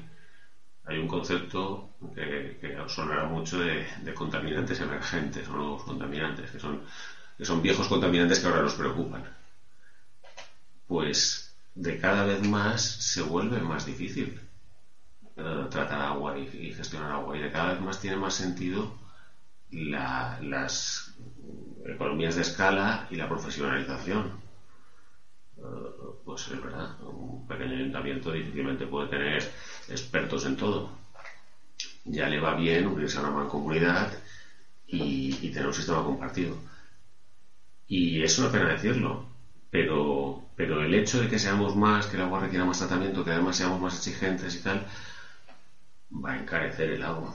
hay un concepto que, que sonará mucho de, de contaminantes emergentes o nuevos contaminantes, que son que son viejos contaminantes que ahora nos preocupan. Pues de cada vez más se vuelve más difícil eh, tratar agua y, gestionar agua y de cada vez más tiene más sentido las economías de escala y la profesionalización. Eh, pues es verdad, un pequeño ayuntamiento difícilmente puede tener expertos en todo. Ya le va bien unirse a una mancomunidad y tener un sistema compartido y es una pena decirlo, pero, pero el hecho de que seamos más, que el agua requiera más tratamiento, que además seamos más exigentes y tal, va a encarecer el agua.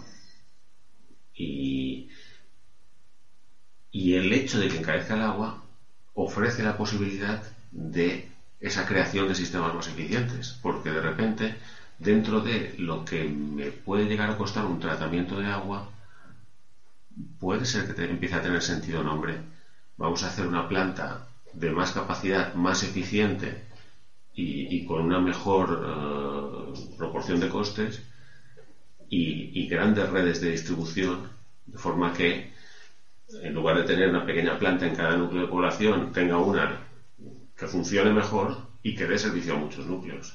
Y, y el hecho de que encarezca el agua ofrece la posibilidad de esa creación de sistemas más eficientes, porque de repente, dentro de lo que me puede llegar a costar un tratamiento de agua, puede ser que empiece a tener sentido nombre vamos a hacer una planta de más capacidad, más eficiente y, con una mejor eh, proporción de costes y, grandes redes de distribución, de forma que en lugar de tener una pequeña planta en cada núcleo de población, tenga una que funcione mejor y que dé servicio a muchos núcleos.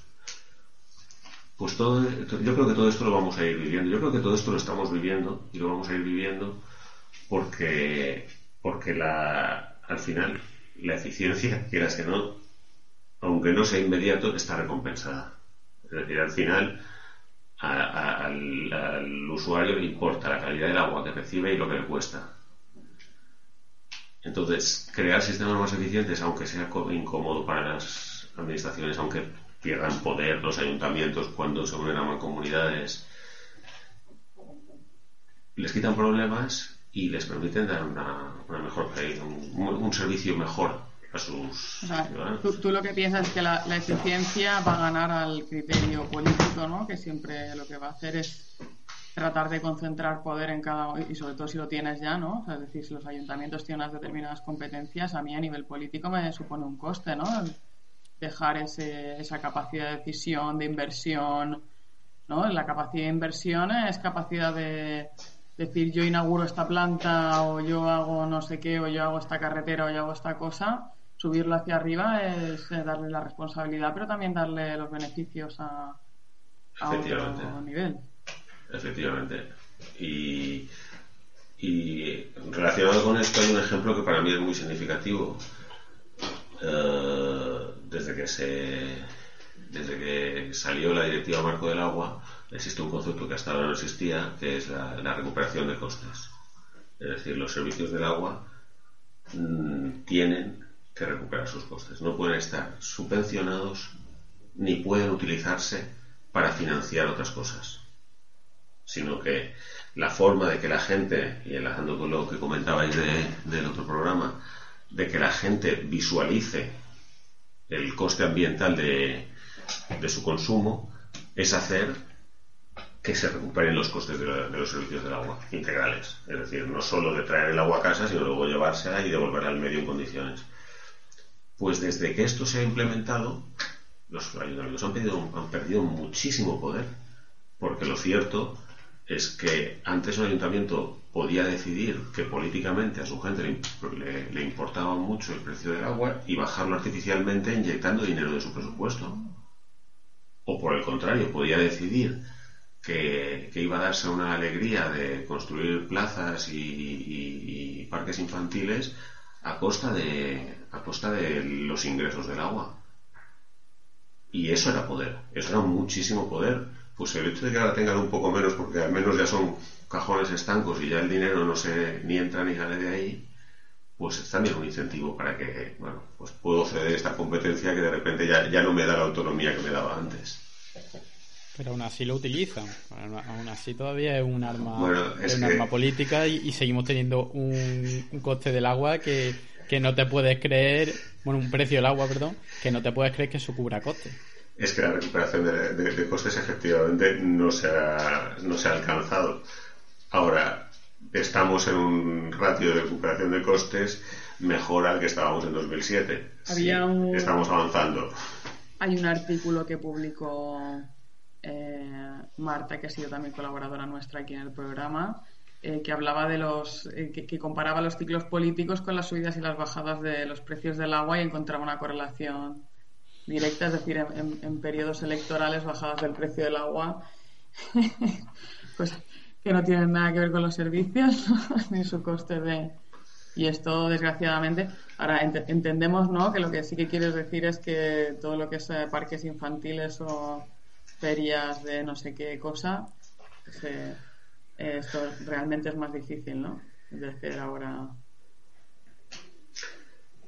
Pues todo, yo creo que todo esto lo vamos a ir viviendo. Yo creo que todo esto lo estamos viviendo y lo vamos a ir viviendo porque porque la, al final la eficiencia, quieras que no, aunque no sea inmediato, está recompensada. Es decir, al final al, usuario le importa la calidad del agua que recibe y lo que le cuesta. Entonces, crear sistemas más eficientes, aunque sea incómodo para las administraciones, aunque pierdan poder los ayuntamientos cuando se unen a mancomunidades, les quitan problemas y les permiten dar una, mejor un, servicio mejor a sus Tú, lo que piensas es que la, eficiencia va a ganar al criterio político, ¿no? Que siempre lo que va a hacer es tratar de concentrar poder en cada y sobre todo si lo tienes ya, ¿no? es decir, si los ayuntamientos tienen unas determinadas competencias, a mí a nivel político me supone un coste, ¿no? Dejar ese, esa capacidad de decisión, de inversión, ¿no? La capacidad de inversión es capacidad de decir yo inauguro esta planta o yo hago no sé qué o yo hago esta carretera o yo hago esta cosa, subirlo hacia arriba es eh, darle la responsabilidad, pero también darle los beneficios a, a otro nivel. Efectivamente. Y, y relacionado con esto hay un ejemplo que para mí es muy significativo. Eh, desde que se desde que salió la directiva marco del agua, existe un concepto que hasta ahora no existía, que es la, recuperación de costes. Es decir, los servicios del agua mm, tienen que recuperar sus costes. No pueden estar subvencionados ni pueden utilizarse para financiar otras cosas, sino que la forma de que la gente, y enlazando con lo que comentabais del otro programa, de que la gente visualice el coste ambiental de, de su consumo, es hacer que se recuperen los costes de, los servicios del agua integrales. Es decir, no solo de traer el agua a casa, sino luego llevársela y devolverla al medio en condiciones. Pues desde que esto se ha implementado, los ayuntamientos han, han perdido muchísimo poder. Porque lo cierto es que antes un ayuntamiento podía decidir que políticamente a su gente le, importaba mucho el precio del agua y bajarlo artificialmente inyectando dinero de su presupuesto. O por el contrario, podía decidir que, iba a darse una alegría de construir plazas y, parques infantiles a costa de a costa de los ingresos del agua. Y eso era poder, eso era muchísimo poder pues el hecho de que ahora tengan un poco menos, porque al menos ya son cajones estancos y ya el dinero no se ni entra ni sale de ahí, pues es también un incentivo para que, bueno, pues puedo ceder esta competencia que de repente ya, ya no me da la autonomía que me daba antes. Pero aún así lo utilizan. Aún así todavía es un arma, es un arma política y, seguimos teniendo un, un, coste del agua que, que no te puedes creer, bueno, un precio del agua, perdón, que no te puedes creer que eso cubra coste es que la recuperación de, costes efectivamente no se, ha, no se ha alcanzado. Ahora, estamos en un ratio de recuperación de costes mejor al que estábamos en 2007. Estamos avanzando. Hay un artículo que publicó eh, Marta, que ha sido también colaboradora nuestra aquí en el programa, eh, que hablaba de los. Eh, que, que, comparaba los ciclos políticos con las subidas y las bajadas de los precios del agua y encontraba una correlación directa, es decir, en, periodos electorales bajadas del precio del agua, pues que no tienen nada que ver con los servicios ni su coste de... Y esto, desgraciadamente, ahora entendemos ¿no? que lo que sí que quieres decir es que todo lo que es parques infantiles o ferias de no sé qué cosa, eh, esto realmente es más difícil, ¿no? Es decir, ahora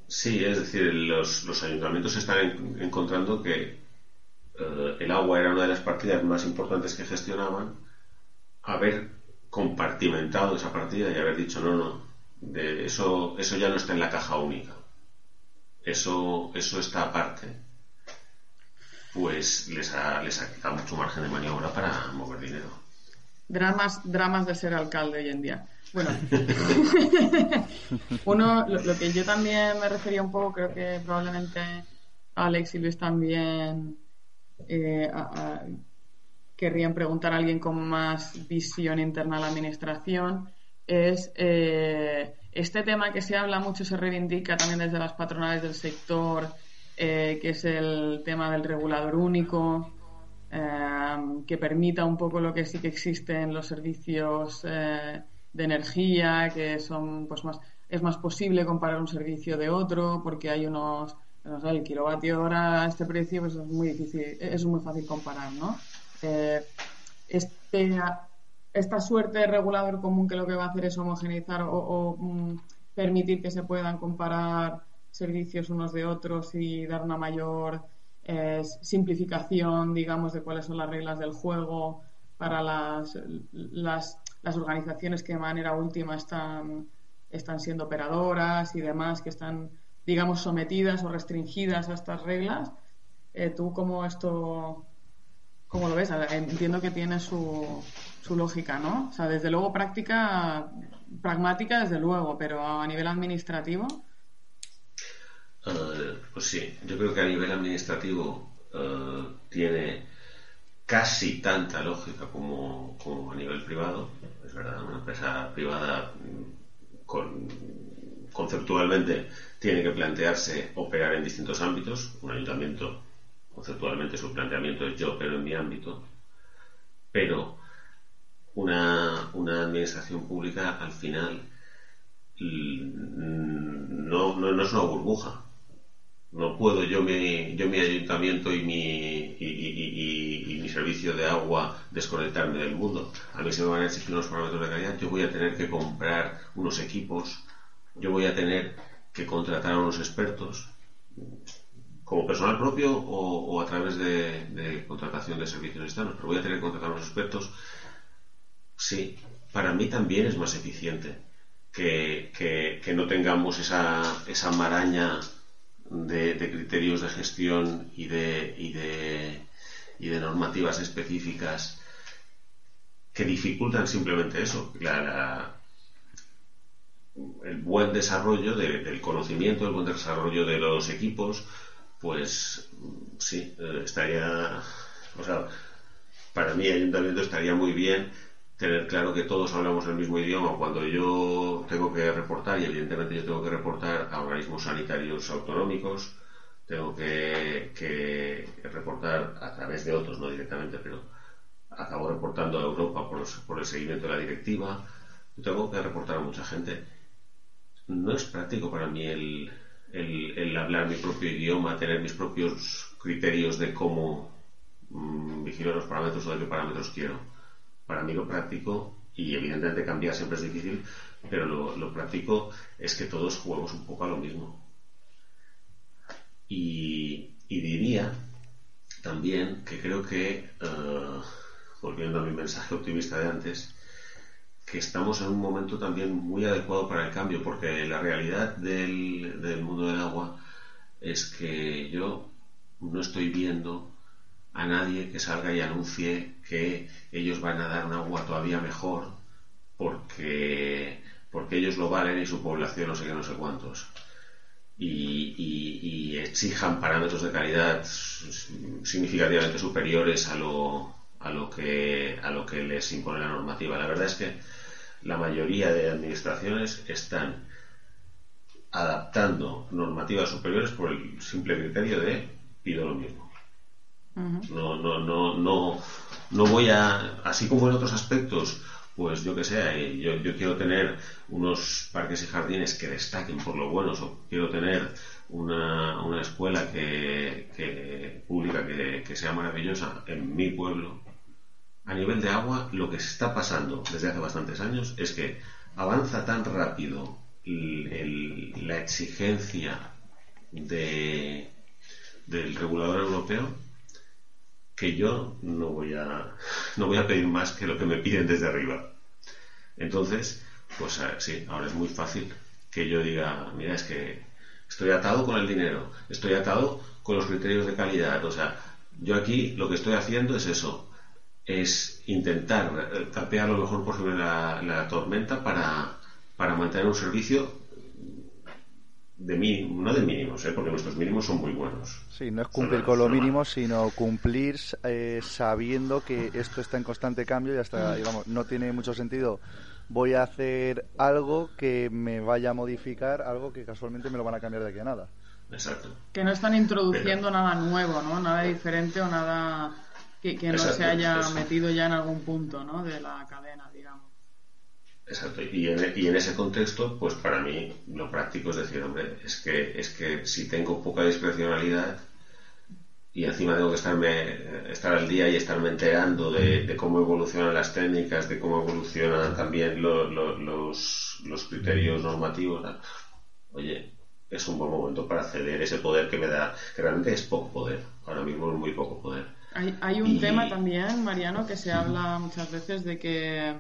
Sí, es decir, los, ayuntamientos están encontrando que eh, el agua era una de las partidas más importantes que gestionaban. Haber compartimentado esa partida y haber dicho, no, no, de eso, eso ya no está en la caja única. Eso, eso está aparte. Pues les ha, les ha quitado mucho margen de maniobra para mover dinero. Dramas, dramas de ser alcalde hoy en día. Bueno, uno, lo, que yo también me refería un poco, creo que probablemente Alex y Luis también eh, querrían preguntar a alguien con más visión interna a la administración, es eh, este tema que se habla mucho, se reivindica también desde las patronales del sector, eh, que es el tema del regulador único. Que permita un poco lo que sí que existe en los servicios de energía, que son pues más es más posible comparar un servicio de otro porque hay unos no sé, el kilovatio hora a este precio pues es muy difícil es muy fácil comparar no eh, este, esta suerte de regulador común que lo que va a hacer es homogeneizar o, mm, permitir que se puedan comparar servicios unos de otros y dar una mayor simplificación digamos de cuáles son las reglas del juego para las, las las organizaciones que de manera última están, están siendo operadoras y demás, que están, digamos, sometidas o restringidas a estas reglas. Eh, ¿Tú cómo esto, cómo lo ves? Entiendo que tiene su, su lógica, ¿no? O sea, desde luego práctica, pragmática, desde luego, pero a nivel administrativo. Eh, pues sí, yo creo que a nivel administrativo eh, tiene casi tanta lógica como, a nivel privado. Una empresa privada mm, conceptualmente tiene que plantearse operar en distintos ámbitos. Un ayuntamiento, conceptualmente su planteamiento es yo opero en mi ámbito, pero una, administración pública al final mm, no es una burbuja no puedo yo mi, yo mi ayuntamiento y mi, y, mi servicio de agua desconectarme del mundo. A mí se me van a exigir unos parámetros de calidad, yo voy a tener que comprar unos equipos, yo voy a tener que contratar a unos expertos. Como, personal propio o, a través de, contratación de servicios externos, pero voy a tener que contratar a unos expertos, sí, para mí también es más eficiente que, que, no tengamos esa, esa maraña de, criterios de gestión y de, y de, y de normativas específicas que dificultan simplemente eso, el buen desarrollo del conocimiento, el buen desarrollo de los equipos, pues sí, eh, estaría, o sea, para mí ayuntamiento estaría muy bien tener claro que todos hablamos el mismo idioma cuando yo tengo que reportar, y evidentemente yo tengo que reportar a organismos sanitarios autonómicos, tengo que, reportar a través de otros, no directamente, pero acabo reportando a Europa por, el seguimiento de la directiva, tengo que reportar a mucha gente. No es práctico para mí el, hablar mi propio idioma, tener mis propios criterios de cómo mm, vigilar los parámetros o de qué parámetros quiero. Para mí lo práctico, y evidentemente cambiar siempre es difícil, pero lo, práctico es que todos juguemos un poco a lo mismo. Y, diría también que creo que, eh, volviendo a mi mensaje optimista de antes, que estamos en un momento también muy adecuado para el cambio, porque la realidad del mundo del agua es que yo no estoy viendo a nadie que salga y anuncie que ellos van a dar un agua todavía mejor porque, porque ellos lo valen y su población no sé qué, no sé cuántos. Y, y, exijan parámetros de calidad significativamente superiores a lo, a lo que a lo que les impone la normativa. La verdad es que la mayoría de administraciones están adaptando normativas superiores por el simple criterio de pido lo mismo. No, no, no, no, no voy a, así como en otros aspectos, pues yo que sé, yo, yo, quiero tener unos parques y jardines que destaquen por lo buenos, o quiero tener una, una escuela que, que pública que, que, sea maravillosa en mi pueblo, a nivel de agua, lo que se está pasando desde hace bastantes años es que avanza tan rápido la exigencia de, del regulador europeo que yo no voy a no voy a pedir más que lo que me piden desde arriba. Entonces, pues sí, ahora es muy fácil que yo diga, mira, es que estoy atado con el dinero, estoy atado con los criterios de calidad, o sea, yo aquí lo que estoy haciendo es eso, es intentar eh, capear lo mejor posible la, la tormenta para, para, mantener un servicio de mínimo, no de mínimos, ¿eh? porque nuestros mínimos son muy buenos. Sí, no es cumplir con lo mínimo, sino cumplir eh, sabiendo que esto está en constante cambio y hasta, mm. digamos, no tiene mucho sentido. Voy a hacer algo que me vaya a modificar, algo que casualmente me lo van a cambiar de aquí a nada. Exacto. Que no están introduciendo nada nuevo, ¿no? Nada diferente o nada que, no se haya metido ya en algún punto ¿no? de la cadena, digamos. Exacto, y en, y en, ese contexto, pues para mí lo práctico es decir, hombre, es que, es que si tengo poca discrecionalidad y encima tengo que estarme, estar al día y estarme enterando de, cómo evolucionan las técnicas, de cómo evolucionan también los, los criterios normativos, oye, es un buen momento para ceder ese poder que me da, que realmente es poco poder, ahora mismo es muy poco poder. Hay, un tema también, Mariano, que se habla muchas veces de que,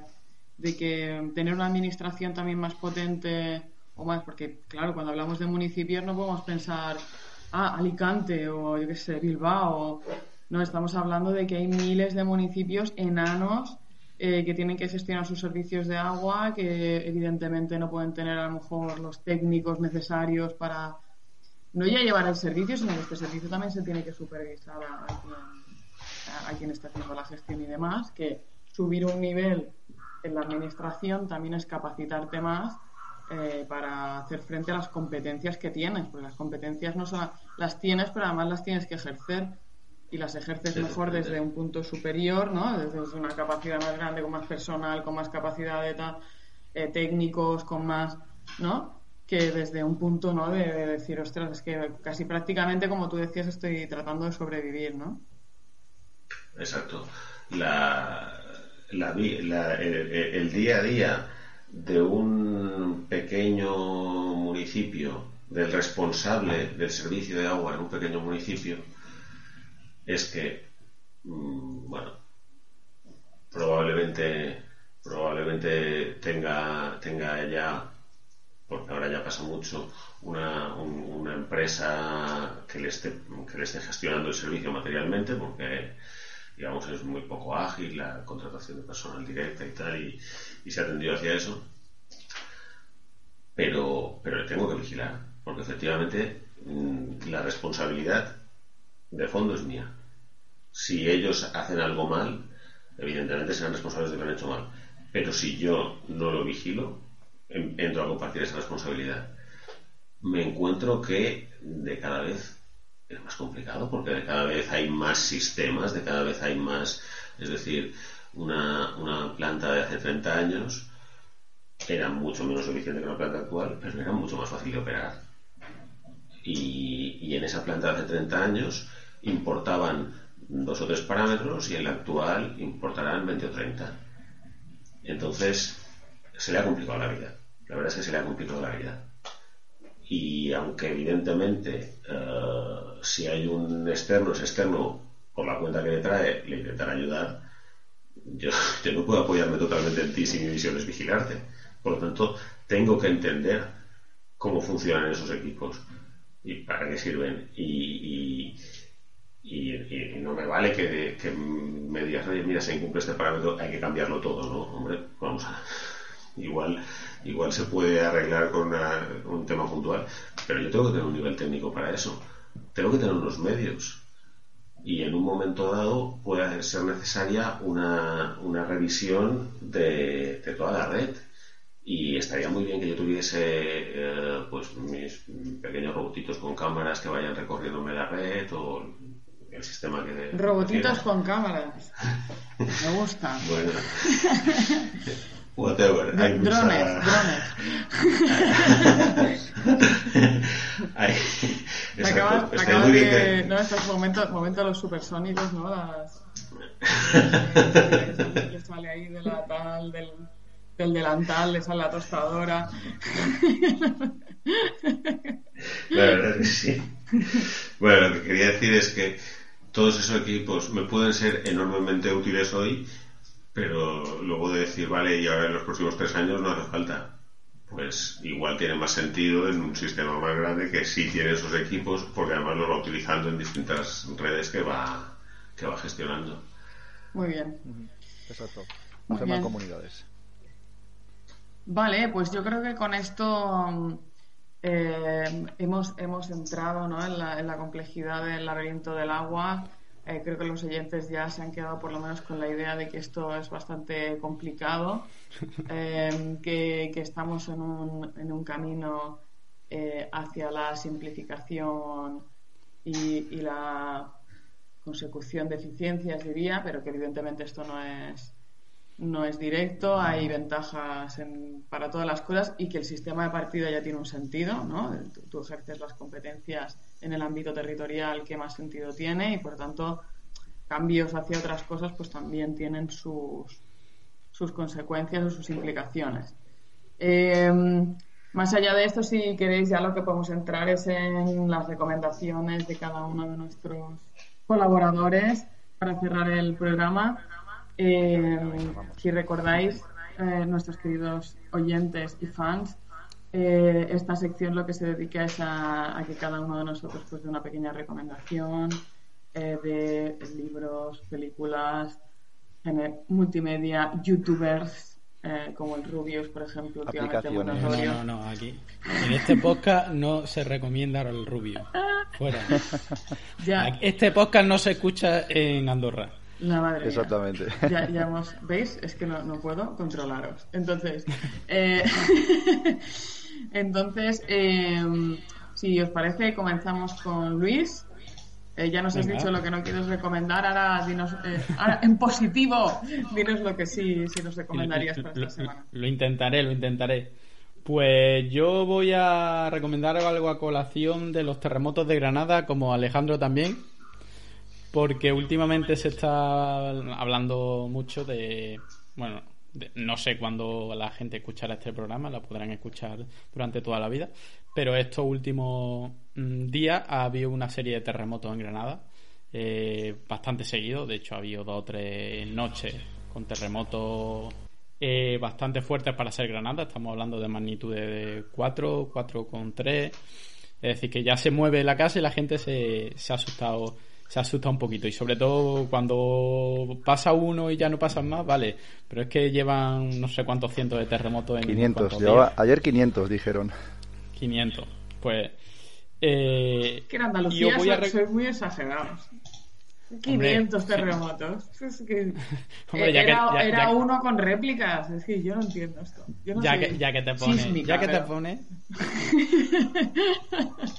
de que tener una administración también más potente o más, porque claro, cuando hablamos de municipios no podemos pensar, ah, Alicante o yo qué sé, Bilbao. No, estamos hablando de que hay miles de municipios enanos eh, que tienen que gestionar sus servicios de agua, que evidentemente no pueden tener a lo mejor los técnicos necesarios para no ya llevar el servicio, sino que este servicio también se tiene que supervisar a quien está haciendo la gestión y demás, que subir un nivel en la administración también es capacitarte más eh, para hacer frente a las competencias que tienes, porque las competencias no son las tienes, pero además las tienes que ejercer y las ejerces mejor desde un punto superior, ¿no? Desde una capacidad más grande, con más personal, con más capacidad de eh, técnicos, con más, ¿no? Que desde un punto, ¿no? De, de decir, ostras, es que casi prácticamente, como tú decías, estoy tratando de sobrevivir, ¿no? exacto. La, la, el, día a día de un pequeño municipio del responsable del servicio de agua en un pequeño municipio es que, mm, bueno, probablemente, probablemente tenga, tenga ella, porque ahora ya pasa mucho, una, una empresa que le, esté, que le esté gestionando el servicio materialmente, porque digamos, es muy poco ágil la contratación de personal directa y tal, y, se ha tendido hacia eso. Pero, pero le tengo que vigilar, porque efectivamente mm, la responsabilidad de fondo es mía. Si ellos hacen algo mal, evidentemente serán responsables de lo que han hecho mal. Pero si yo no lo vigilo, entro a compartir esa responsabilidad. Me encuentro que de cada vez es más complicado porque de cada vez hay más sistemas, de cada vez hay más, es decir, una, una planta de hace 30 años era mucho menos eficiente que una planta actual, pero era mucho más fácil de operar. Y, y en esa planta de hace 30 años importaban dos o tres parámetros y en la actual importarán 20 o 30. Entonces, se le ha complicado la vida. La verdad es que se le ha complicado la vida. Y aunque evidentemente eh, si hay un externo, es externo por la cuenta que le trae, le intentará ayudar. Yo, yo no puedo apoyarme totalmente en ti si mi visión es vigilarte. Por lo tanto, tengo que entender cómo funcionan esos equipos y para qué sirven. Y, y, no me vale que, me digas, oye, mira, se incumple este parámetro, hay que cambiarlo todo, ¿no? Hombre, vamos a. Igual, igual se puede arreglar con un tema puntual, pero yo tengo que tener un nivel técnico para eso tengo que tener unos medios. Y en un momento dado puede ser necesaria una, una revisión de, toda la red. Y estaría muy bien que yo tuviese eh, pues mis pequeños robotitos con cámaras que vayan recorriéndome la red o el sistema que... Robotitos con cámaras. Me gusta. bueno. Whatever. Hay drones, drones. hay, acabas, acabas de, no, estos momentos, momentos los supersónicos, ¿no? Las, le sale ahí de la tal, del, del delantal, le sale la tostadora. La verdad es que sí. Bueno, lo que quería decir es que todos esos equipos me pueden ser enormemente útiles hoy, pero luego de decir, vale, y ahora en los próximos tres años no hace falta pues igual tiene más sentido en un sistema más grande que sí tiene esos equipos porque además los va utilizando en distintas redes que va que va gestionando. Muy bien. Exacto. Hacer más comunidades. Vale, pues yo creo que con esto eh, hemos, hemos entrado ¿no? en, la, en la complejidad del laberinto del agua eh, creo que los oyentes ya se han quedado por lo menos con la idea de que esto es bastante complicado, eh, que, estamos en un, en un camino eh, hacia la simplificación y, la consecución de eficiencias, diría, pero que evidentemente esto no es, no es directo, hay ventajas para todas las cosas y que el sistema de partida ya tiene un sentido, ¿no? tú ejerces las competencias en el ámbito territorial que más sentido tiene y por tanto cambios hacia otras cosas pues también tienen sus, sus consecuencias o sus implicaciones. Eh, más allá de esto, si queréis, ya lo que podemos entrar es en las recomendaciones de cada uno de nuestros colaboradores para cerrar el programa. Eh, si recordáis, eh, nuestros queridos oyentes y fans, eh, esta sección lo que se dedica es a, que cada uno de nosotros pues dé una pequeña recomendación eh, de libros, películas, multimedia, youtubers, eh, como el Rubius, por ejemplo, últimamente no, no, no, aquí. En este podcast no se recomienda el Rubius. Fuera. Este podcast no se escucha en Andorra. La madre Exactamente. Ya, ya hemos, ¿Veis? Es que no, no puedo controlaros. Entonces, eh, Entonces, eh, si os parece, comenzamos con Luis. Eh, ya nos has dicho lo que no quieres recomendar, ahora dinos, eh, ahora en positivo, dinos lo que sí, sí nos recomendarías para esta semana. Lo intentaré, lo intentaré. Pues yo voy a recomendar algo a colación de los terremotos de Granada, como Alejandro también, porque últimamente se está hablando mucho de, bueno, no sé cuándo la gente escuchará este programa, la podrán escuchar durante toda la vida, pero estos últimos mm, días ha habido una serie de terremotos en Granada, eh, bastante seguidos, de hecho ha habido dos o tres noches con terremotos eh, bastante fuertes para ser Granada, estamos hablando de magnitud de 4, 4,3, es decir, que ya se mueve la casa y la gente se, se ha asustado se asusta un poquito y sobre todo cuando pasa uno y ya no pasan más, vale, pero es que llevan no sé cuántos cientos de terremotos en 500, llevaba, ayer 500 dijeron. 500, pues... Eh, que en Andalucía voy a muy exagerados. 500 terremotos. Es que era, uno con réplicas. Es que yo no entiendo esto. ya, que, ya, que, te pone. ya que te pone.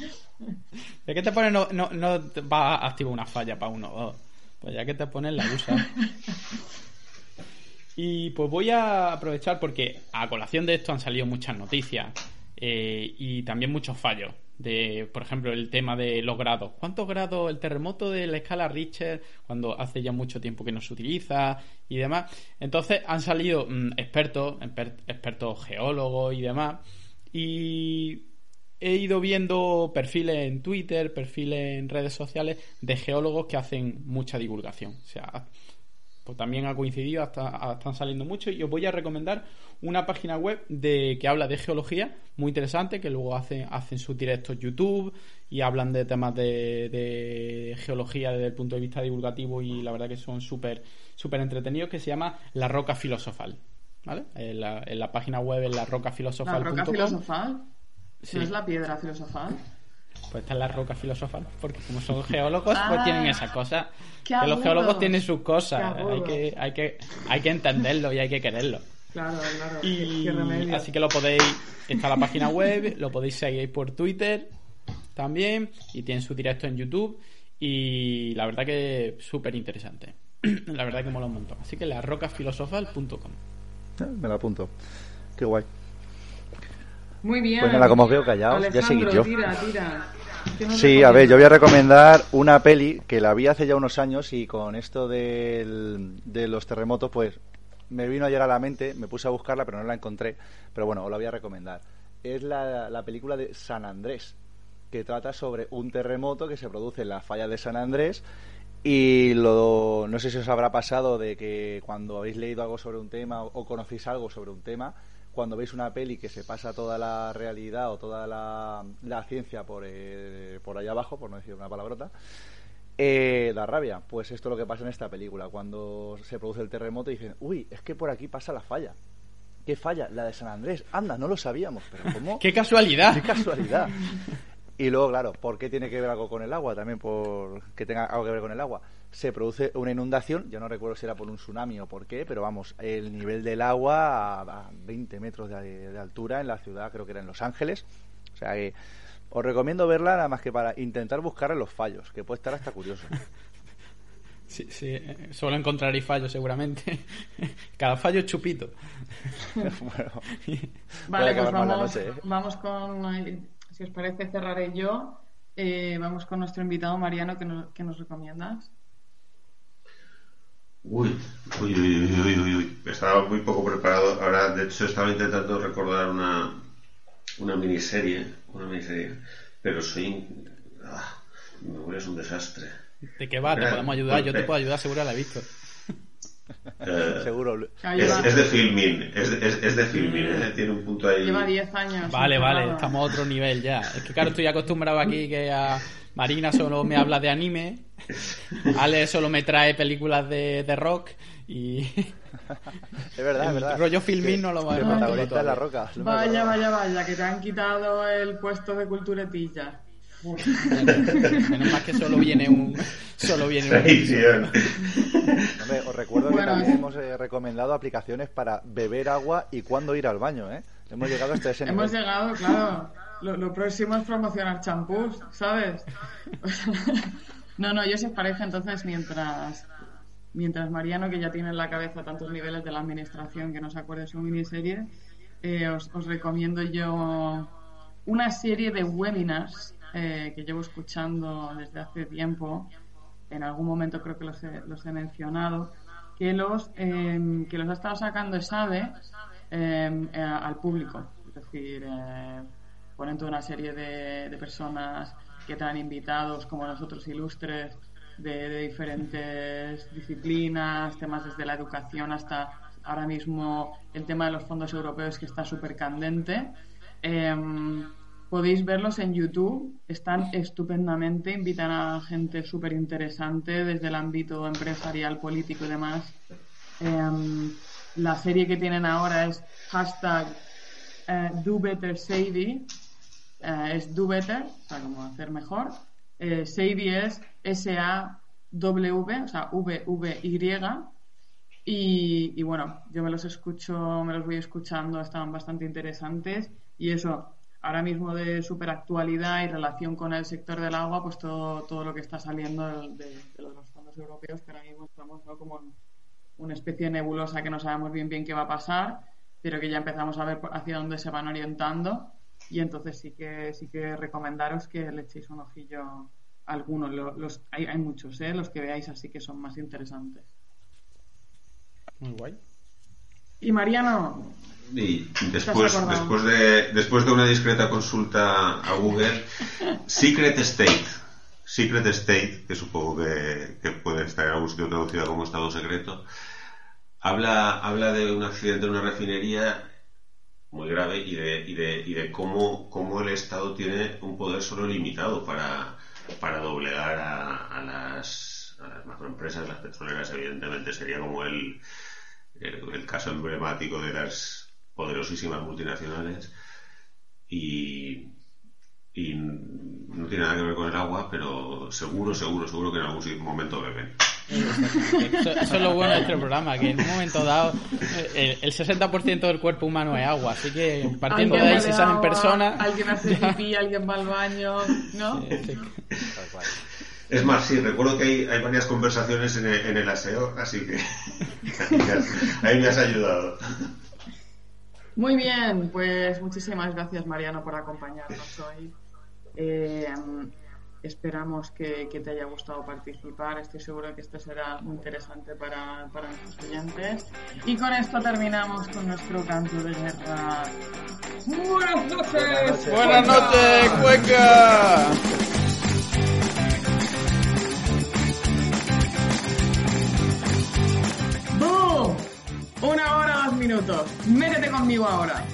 ya que te pone, no, no, no va a activar una falla para uno dos. Pues ya que te pones, la usa. y pues voy a aprovechar porque a colación de esto han salido muchas noticias eh, y también muchos fallos de, por ejemplo, el tema de los grados. ¿Cuántos grados el terremoto de la escala Richter, cuando hace ya mucho tiempo que no se utiliza y demás? Entonces han salido mm, expertos, expertos geólogos y demás, y he ido viendo perfiles en Twitter, perfiles en redes sociales de geólogos que hacen mucha divulgación. O sea, pues también ha coincidido, están saliendo mucho y os voy a recomendar una página web de que habla de geología muy interesante, que luego hacen, sus directos YouTube y hablan de temas de, geología desde el punto de vista divulgativo y la verdad que son súper súper entretenidos, que se llama La Roca Filosofal. ¿Vale? En la, página web es la roca filosofal. ¿No es la piedra filosofal? Pues está en la roca filosofal, porque como son geólogos, pues tienen ah, esa cosa. Que los geólogos tienen sus cosas, hay que, hay, que, hay que entenderlo y hay que quererlo. Claro, claro. Y así que lo podéis, está la página web, lo podéis seguir por Twitter también, y tienen su directo en YouTube, y la verdad que súper interesante. la verdad que mola un montón. Así que la rocafilosofal.com. Eh, me la apunto. Qué guay. Muy bien. Pues nada, como os veo callados, ya yo. sí, a ver, yo voy a recomendar una peli que la vi hace ya unos años y con esto de los terremotos, pues me vino ayer a la mente, me puse a buscarla, pero no la encontré. Pero bueno, os la voy a recomendar. Es la, la película de San Andrés, que trata sobre un terremoto que se produce en la falla de San Andrés y lo, no sé si os habrá pasado de que cuando habéis leído algo sobre un tema o conocéis algo sobre un tema, cuando veis una peli que se pasa toda la realidad o toda la, ciencia por, eh, por allá abajo, por no decir una palabrota, eh, da rabia. Pues esto es lo que pasa en esta película. Cuando se produce el terremoto y dicen, uy, es que por aquí pasa la falla. ¿Qué falla? La de San Andrés. Anda, no lo sabíamos. Pero ¿cómo? ¡Qué casualidad! ¡Qué casualidad! Y luego, claro, ¿por qué tiene que ver algo con el agua? También por que tenga algo que ver con el agua. Se produce una inundación, yo no recuerdo si era por un tsunami o por qué, pero vamos, el nivel del agua a, 20 metros de, altura en la ciudad, creo que era en Los Ángeles. O sea que os recomiendo verla nada más que para intentar buscar los fallos, que puede estar hasta curioso. Sí, sí, eh, solo encontraréis fallos seguramente. Cada fallo es chupito. bueno, vale, pues vamos, ¿eh? vamos con si os parece, cerraré yo. Eh, vamos con nuestro invitado Mariano, que nos, que nos recomiendas. Uy, uy, uy, uy, uy, uy, Estaba muy poco preparado. Ahora, de hecho, estaba intentando recordar una, una miniserie, una miniserie, pero soy... Ah, mi memoria es un desastre. ¿De qué va? ¿Te podemos ayudar? Yo te puedo ayudar, seguro la he visto. Eh, Seguro. Es, de filming, es, es, de filming, ¿eh? tiene un punto ahí. Lleva 10 años. Vale, vale, estamos a otro nivel ya. Es que claro, estoy acostumbrado aquí que a Marina solo me habla de anime, Ale solo me trae películas de, de rock y... Es verdad, es verdad. rollo filming no lo va a la roca. Vaya, vaya, vaya, que te han quitado el puesto de culturetilla. Menos más que solo viene un. Solo viene un. os recuerdo que también hemos eh, recomendado aplicaciones para beber agua y cuándo ir al baño, ¿eh? Hemos llegado hasta ese nivel. Hemos llegado, claro. Lo, próximo es promocionar champús, ¿sabes? no, no, yo soy pareja, entonces mientras. Mientras Mariano, que ya tiene en la cabeza tantos niveles de la administración que no se acuerde de su miniserie, eh, os, os recomiendo yo una serie de webinars eh, que llevo escuchando desde hace tiempo, en algún momento creo que los he, mencionado, que los, em, que los ha estado sacando SADE em, eh, al público. Es decir, eh, ponen toda una serie de, personas que han invitados, como nosotros ilustres, de, diferentes disciplinas, temas desde la educación hasta ahora mismo el tema de los fondos europeos que está súper candente. Em, podéis verlos en YouTube, están estupendamente, invitan a gente súper interesante desde el ámbito empresarial, político y demás. Em, la serie que tienen ahora es hashtag eh, Do Better Sadie, eh, es Do Better, o sea, como hacer mejor. Eh, Sadie es S-A-W, o sea, V-V-Y. Y, y bueno, yo me los escucho, me los voy escuchando, estaban bastante interesantes. Y eso, ahora mismo de super actualidad y relación con el sector del agua, pues todo, todo lo que está saliendo de, los fondos europeos, que ahora mismo estamos como en una especie de nebulosa que no sabemos bien bien qué va a pasar, pero que ya empezamos a ver hacia dónde se van orientando y entonces sí que sí que recomendaros que le echéis un ojillo a algunos. Los, hay, hay muchos, ¿eh? los que veáis así que son más interesantes. Muy guay. Y Mariano, y después, después, de, después de una discreta consulta a Google, Secret State, Secret State, que supongo que, puede estar en algún sitio traducida como Estado secreto, habla, habla de un accidente en una refinería muy grave y de, y de, y de cómo, cómo el Estado tiene un poder solo limitado para, para doblegar a, a, las, a las macroempresas, las petroleras evidentemente sería como el, el caso emblemático de las poderosísimas multinacionales y, y no tiene nada que ver con el agua, pero seguro, seguro, seguro que en algún momento beben. Eso, es lo bueno de este programa, que en un momento dado eh, el, 60% del cuerpo humano es agua, así que partiendo de ahí si salen personas... Alguien hace pipí, alguien va al baño, ¿no? Es más, sí, recuerdo que hay, hay varias conversaciones en el, en el aseo, así que ahí me has ayudado. Muy bien, pues muchísimas gracias Mariano por acompañarnos hoy. Eh, esperamos que, te haya gustado participar. Estoy seguro que esto será muy interesante para, para nuestros oyentes. Y con esto terminamos con nuestro canto de guerra. Buenas noches. Buenas noches, Cueca. ¡Boom! Una hora, dos minutos. Métete conmigo ahora.